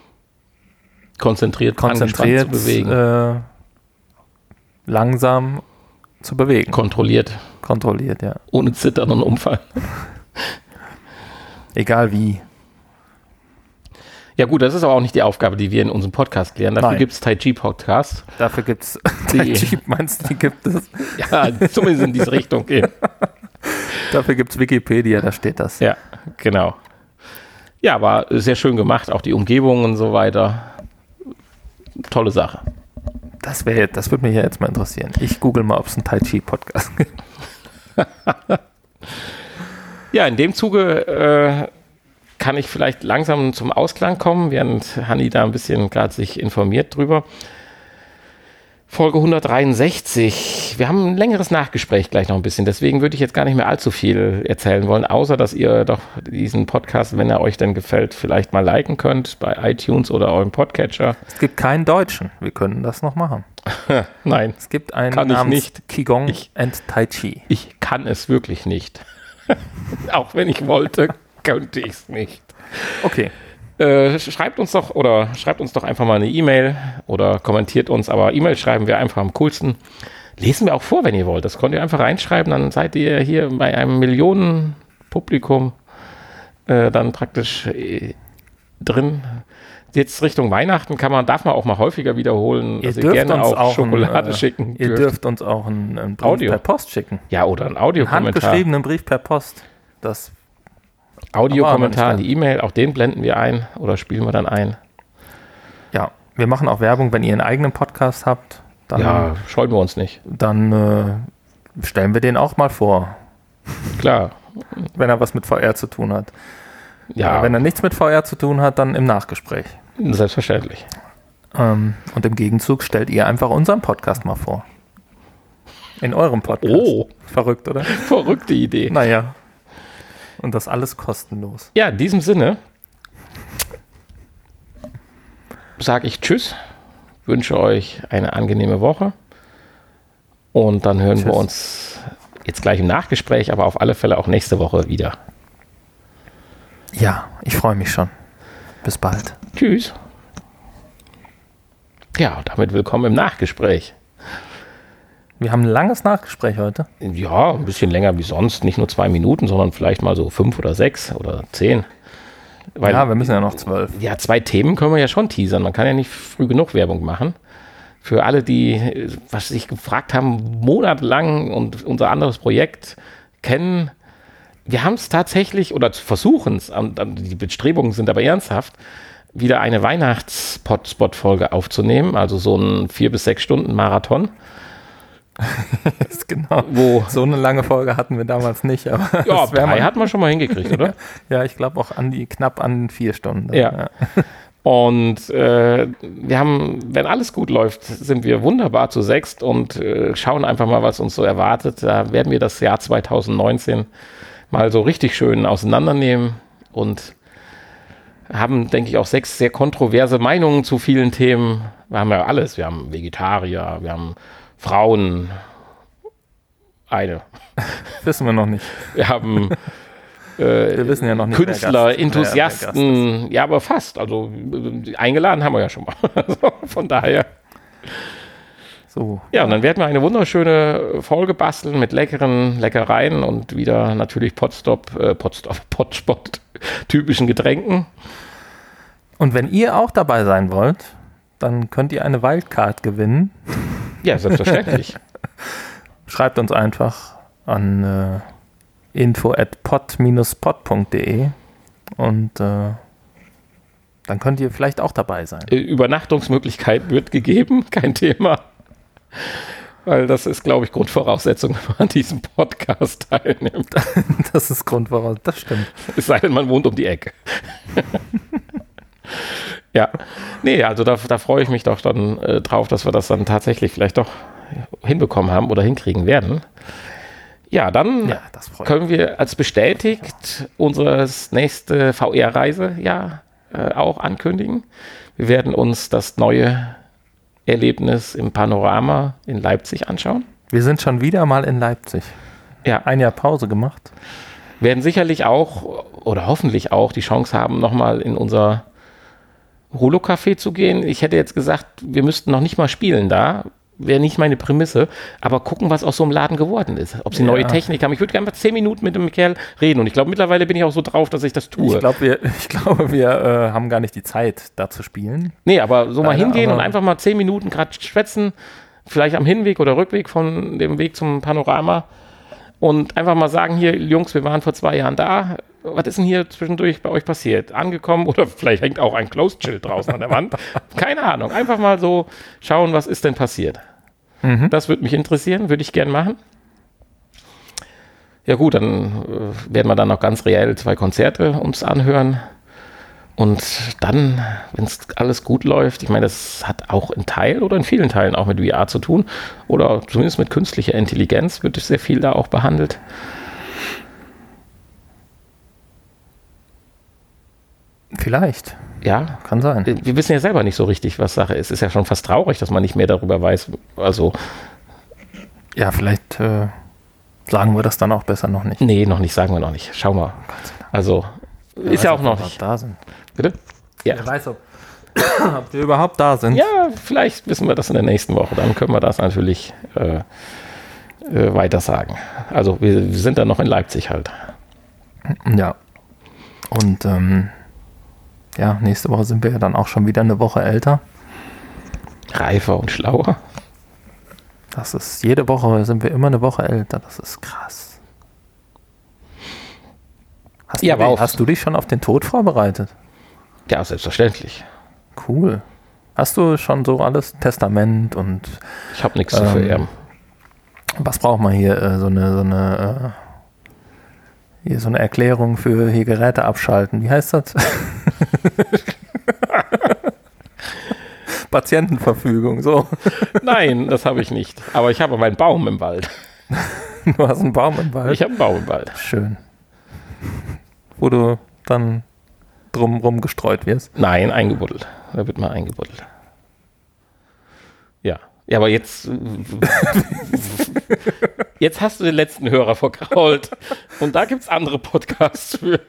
konzentriert, konzentriert zu bewegen? Äh, langsam zu bewegen. Kontrolliert. Kontrolliert, ja. Ohne Zittern und Umfallen. [LAUGHS] Egal wie. Ja gut, das ist aber auch nicht die Aufgabe, die wir in unserem Podcast klären. Dafür gibt es Tai Chi Podcast. Dafür gibt es [LAUGHS] Tai meinst du, die gibt es? [LAUGHS] Ja, zumindest in diese Richtung gehen. Dafür gibt es Wikipedia, da steht das. Ja, genau. Ja, war sehr schön gemacht, auch die Umgebung und so weiter. Tolle Sache. Das das würde mich ja jetzt mal interessieren. Ich google mal, ob es einen Tai Chi Podcast gibt. [LAUGHS] Ja, in dem Zuge äh, kann ich vielleicht langsam zum Ausklang kommen, während Hanni da ein bisschen gerade sich informiert drüber. Folge 163. Wir haben ein längeres Nachgespräch gleich noch ein bisschen, deswegen würde ich jetzt gar nicht mehr allzu viel erzählen wollen, außer dass ihr doch diesen Podcast, wenn er euch denn gefällt, vielleicht mal liken könnt bei iTunes oder eurem Podcatcher. Es gibt keinen Deutschen. Wir können das noch machen. [LAUGHS] Nein, Es gibt einen Kann ich namens nicht. Qigong Ich- and Tai Chi. ich kann es wirklich nicht. [LAUGHS] Auch wenn ich wollte, könnte ich es nicht. Okay. Äh, schreibt uns doch oder schreibt uns doch einfach mal eine E-Mail oder kommentiert uns, aber E-Mail schreiben wir einfach am coolsten. Lesen wir auch vor, wenn ihr wollt. Das könnt ihr einfach reinschreiben, dann seid ihr hier bei einem Millionenpublikum äh, dann praktisch äh, drin. Jetzt Richtung Weihnachten kann man, darf man auch mal häufiger wiederholen, Ihr dass dürft uns auch Also Schokolade ein, äh, schicken Ihr dürft. dürft uns auch einen, einen Brief Audio. per Post schicken. Ja, oder ein Einen Audiokommentar. handgeschriebenen Brief per Post. Das Audiokommentar an die E-Mail, auch den blenden wir ein oder spielen wir dann ein. Ja, wir machen auch Werbung, wenn ihr einen eigenen Podcast habt, dann, Ja, scheuen wir uns nicht. dann äh, stellen wir den auch mal vor, Klar. wenn er was mit VR zu tun hat. Ja, Wenn er nichts mit VR zu tun hat, dann im Nachgespräch. selbstverständlich. Ähm, und im Gegenzug stellt ihr einfach unseren Podcast mal vor. In eurem Podcast. Oh, Verrückt, oder? [LAUGHS] verrückte Idee. Naja. Und das alles kostenlos. Ja, in diesem Sinne sage ich Tschüss, wünsche euch eine angenehme Woche und dann hören wir Tschüss. uns jetzt gleich im Nachgespräch, aber auf alle Fälle auch nächste Woche wieder. Ja, ich freue mich schon. Bis bald. Tschüss. Ja, damit willkommen im Nachgespräch. Wir haben ein langes Nachgespräch heute. Ja, ein bisschen länger wie sonst, nicht nur zwei Minuten, sondern vielleicht mal so fünf oder sechs oder zehn. Weil ja, wir müssen ja noch zwölf. Ja, zwei Themen können wir ja schon teasern. Man kann ja nicht früh genug Werbung machen. Für alle, die was sich gefragt haben, monatelang und unser anderes Projekt kennen. Wir haben es tatsächlich oder versuchen es, die Bestrebungen sind aber ernsthaft, wieder eine Weihnachts-Spot-Folge aufzunehmen, also so ein vier bis sechs Stunden Marathon, [LAUGHS] genau. wo So eine lange Folge hatten wir damals nicht, aber ja, [LAUGHS] drei mal, hat man schon mal hingekriegt, oder? [LAUGHS] ja, ich glaube auch an die knapp an vier Stunden. Ja. Und äh, wir haben, wenn alles gut läuft, sind wir wunderbar zu sechst und äh, schauen einfach mal, was uns so erwartet. Da werden wir das Jahr 2019 mal so richtig schön auseinandernehmen und haben, denke ich, auch sechs sehr kontroverse Meinungen zu vielen Themen. Wir haben ja alles. Wir haben Vegetarier, wir haben Frauen, eine. [LAUGHS] Wissen wir noch nicht. Wir haben [LAUGHS] Wir wissen ja noch nicht. Künstler. Enthusiasten, ja, aber fast. Also äh, eingeladen haben wir ja schon mal. [LAUGHS] Also, von daher. So, Ja, und dann werden wir eine wunderschöne Folge basteln mit leckeren Leckereien und wieder natürlich Potstop, äh, Potstop, Potspot typischen Getränken. Und wenn ihr auch dabei sein wollt, dann könnt ihr eine Wildcard gewinnen. Ja, selbstverständlich. [LAUGHS] Schreibt uns einfach an äh, info at pod-pod.de und äh, dann könnt ihr vielleicht auch dabei sein. Äh, Übernachtungsmöglichkeit wird gegeben, [LAUGHS] kein Thema. Weil das ist, glaube ich, Grundvoraussetzung, [LAUGHS] wenn man an diesem Podcast teilnimmt. Das ist Grundvoraus. Das stimmt. Es sei denn, man wohnt um die Ecke. Ja. Nee, also da, da freue ich mich doch dann äh, drauf, dass wir das dann tatsächlich vielleicht doch hinbekommen haben oder hinkriegen werden. Ja, dann Ja, können wir als bestätigt unsere nächste VR-Reise ja äh, auch ankündigen. Wir werden uns das neue Erlebnis im Panorama in Leipzig anschauen. Wir sind schon wieder mal in Leipzig. Ja, Ein Jahr Pause gemacht. werden sicherlich auch oder hoffentlich auch die Chance haben, nochmal in unser Holo-Café zu gehen. Ich hätte jetzt gesagt, wir müssten noch nicht mal spielen da, wäre nicht meine Prämisse, aber gucken, was aus so einem Laden geworden ist. Ob sie Ja. neue Technik haben. Ich würde gerne mal zehn Minuten mit dem Kerl reden und ich glaube, mittlerweile bin ich auch so drauf, dass ich das tue. Ich, glaub, wir, [LAUGHS] ich glaube, wir äh, haben gar nicht die Zeit, da zu spielen. Nee, aber so mal Leider, hingehen und einfach mal zehn Minuten gerade schwätzen, vielleicht am Hinweg oder Rückweg von dem Weg zum Panorama und einfach mal sagen, hier, Jungs, wir waren vor zwei Jahren da. Was ist denn hier zwischendurch bei euch passiert? Angekommen oder [LAUGHS] vielleicht hängt auch ein Closed-Schild draußen an der Wand. Keine Ahnung. Einfach mal so schauen, was ist denn passiert. Das würde mich interessieren, würde ich gern machen. Ja gut, dann äh, werden wir dann noch ganz reell zwei Konzerte uns anhören. Und dann, wenn es alles gut läuft, ich meine, das hat auch in Teil oder in vielen Teilen auch mit VR zu tun oder zumindest mit künstlicher Intelligenz wird sehr viel da auch behandelt. Vielleicht. Ja, Kann sein. wir wissen ja selber nicht so richtig, was Sache ist. Es ist ja schon fast traurig, dass man nicht mehr darüber weiß. Also, Ja, vielleicht äh, sagen wir das dann auch besser noch nicht. nee, noch nicht, sagen wir noch nicht. Schau mal. Also, ist ja auch noch nicht. da sind. Bitte? Ja. Wer weiß, ob, [COUGHS] ob wir überhaupt da sind. Ja, vielleicht wissen wir das in der nächsten Woche. Dann können wir das natürlich äh, äh, weiter sagen. Also wir, wir sind dann noch in Leipzig halt. Ja. Und ähm, ja, nächste Woche sind wir ja dann auch schon wieder eine Woche älter. Reifer und schlauer. Das ist, jede Woche sind wir immer eine Woche älter. Das ist krass. Hast, Ja, du, aber hast du dich schon auf den Tod vorbereitet? Ja, selbstverständlich. Cool. Hast du schon so alles? Testament und Ich habe nichts zu Ähm, vererben. was braucht man hier? Äh, so eine, so eine, äh, hier so eine Erklärung für hier Geräte abschalten. Wie heißt das? [LAUGHS] [LAUGHS] Patientenverfügung, so. Nein, das habe ich nicht. Aber ich habe meinen Baum im Wald. Du hast einen Baum im Wald. Ich habe einen Baum im Wald. Schön. Wo du dann drumrum gestreut wirst. Nein, eingebuddelt. Da wird mal eingebuddelt. Ja. Ja, aber jetzt. [LAUGHS] jetzt hast du den letzten Hörer verkrault. Und da gibt es andere Podcasts für.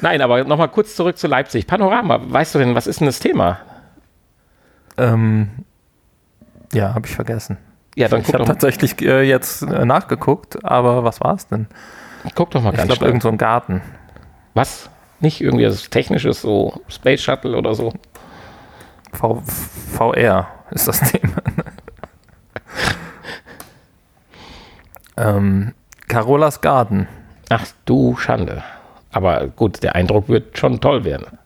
Nein, aber nochmal kurz zurück zu Leipzig. Panorama, weißt du denn, was ist denn das Thema? Ähm, ja, habe ich vergessen. Ja, dann Ich habe tatsächlich äh, jetzt äh, nachgeguckt, aber was war es denn? guck doch mal Ich ganz glaube, schnell. irgend so ein Garten. Was? Nicht irgendwie das Technisches, so Space Shuttle oder so? V VR ist das [LAUGHS] Thema. ähm, Carolas Garten. Ach du Schande. Aber gut, der Eindruck wird schon toll werden.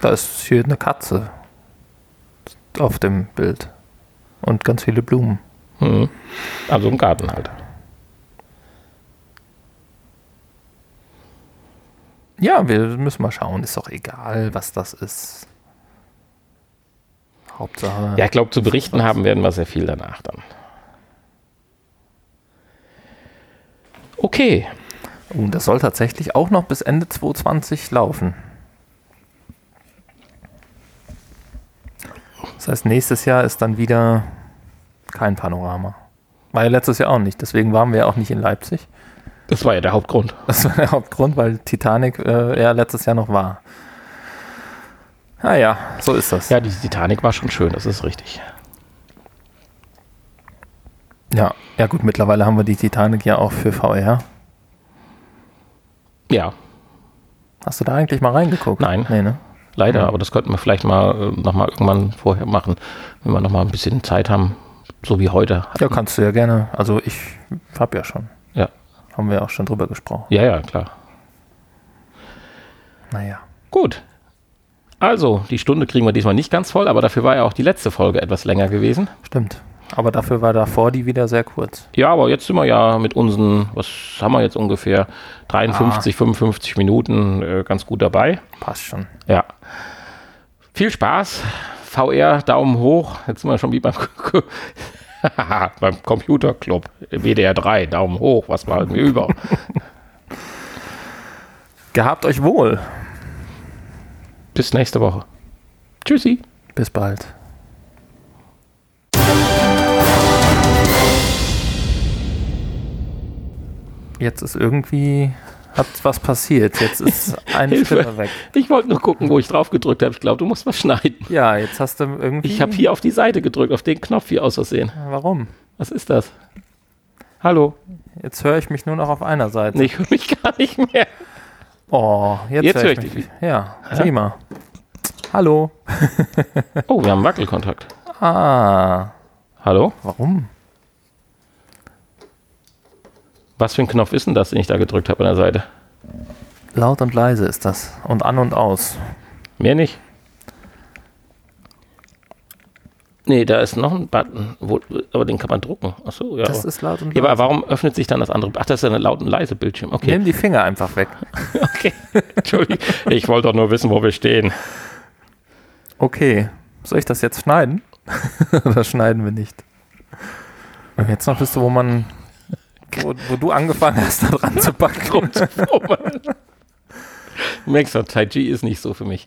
Da ist hier eine Katze auf dem Bild. Und ganz viele Blumen. Mhm. Also im Garten halt. Ja, wir müssen mal schauen. Ist doch egal, was das ist. Hauptsache. Ja, ich glaube, zu berichten haben werden wir sehr viel danach dann. Okay. Und das soll tatsächlich auch noch bis Ende 2020 laufen. Das heißt, nächstes Jahr ist dann wieder kein Panorama. War ja letztes Jahr auch nicht, deswegen waren wir ja auch nicht in Leipzig. Das war ja der Hauptgrund. [LAUGHS] Das war der Hauptgrund, weil Titanic äh, ja letztes Jahr noch war. Naja, so ist das. Ja, die Titanic war schon schön, das ist richtig. Ja, ja gut, mittlerweile haben wir die Titanic ja auch für VR. Ja, Hast du da eigentlich mal reingeguckt? Nein. Nee, ne? leider, aber das könnten wir vielleicht mal äh, nochmal irgendwann vorher machen, wenn wir nochmal ein bisschen Zeit haben, so wie heute. Ja, kannst du ja gerne. Also ich hab ja schon. Ja, Haben wir auch schon drüber gesprochen. ja, ja klar. Naja. Gut. Also, die Stunde kriegen wir diesmal nicht ganz voll, aber dafür war ja auch die letzte Folge etwas länger gewesen. Stimmt. Aber dafür war davor die wieder sehr kurz. Ja, aber jetzt sind wir ja mit unseren, was haben wir jetzt ungefähr, 53, 55 Minuten äh, ganz gut dabei. Passt schon. Ja. Viel Spaß. VR, Daumen hoch. Jetzt sind wir schon wie beim, [LAUGHS] beim Computerclub. WDR 3, Daumen hoch. Was behalten wir über? [LAUGHS] Gehabt euch wohl. Bis nächste Woche. Tschüssi. Bis bald. Jetzt ist irgendwie hat was passiert. Jetzt ist [LAUGHS] eine. Stimme weg. Ich wollte nur gucken, wo ich drauf gedrückt habe. Ich glaube, du musst was schneiden. Ja, jetzt hast du irgendwie. Ich habe hier auf die Seite gedrückt, auf den Knopf hier aus Versehen. Warum? Was ist das? Hallo? Jetzt höre ich mich nur noch auf einer Seite. Nee, ich höre mich [LAUGHS] gar nicht mehr. Oh, jetzt, Jetzt hör höre ich ich mich. dich. Ja, prima. Hallo. Oh, wir haben Wackelkontakt. Ah, Hallo? warum? Was für ein Knopf ist denn das, den ich da gedrückt habe an der Seite? Laut und leise ist das. Und an und aus. Mehr nicht? Nee, da ist noch ein Button, wo, aber den kann man drucken. Achso, ja. Das ist laut und ja, aber leise. warum öffnet sich dann das andere? Ach, das ist ja ein laut und leise Bildschirm. Okay, Nimm die Finger einfach weg. [LAUGHS] okay. Entschuldigung. Ich wollte doch nur wissen, wo wir stehen. Okay. Soll ich das jetzt schneiden? [LAUGHS] Oder schneiden wir nicht? Jetzt noch bist du, wo man. Wo, wo du angefangen hast, da dran zu packen. [LAUGHS] Rumzufummeln. Du merkst doch, Tai Chi ist nicht so für mich.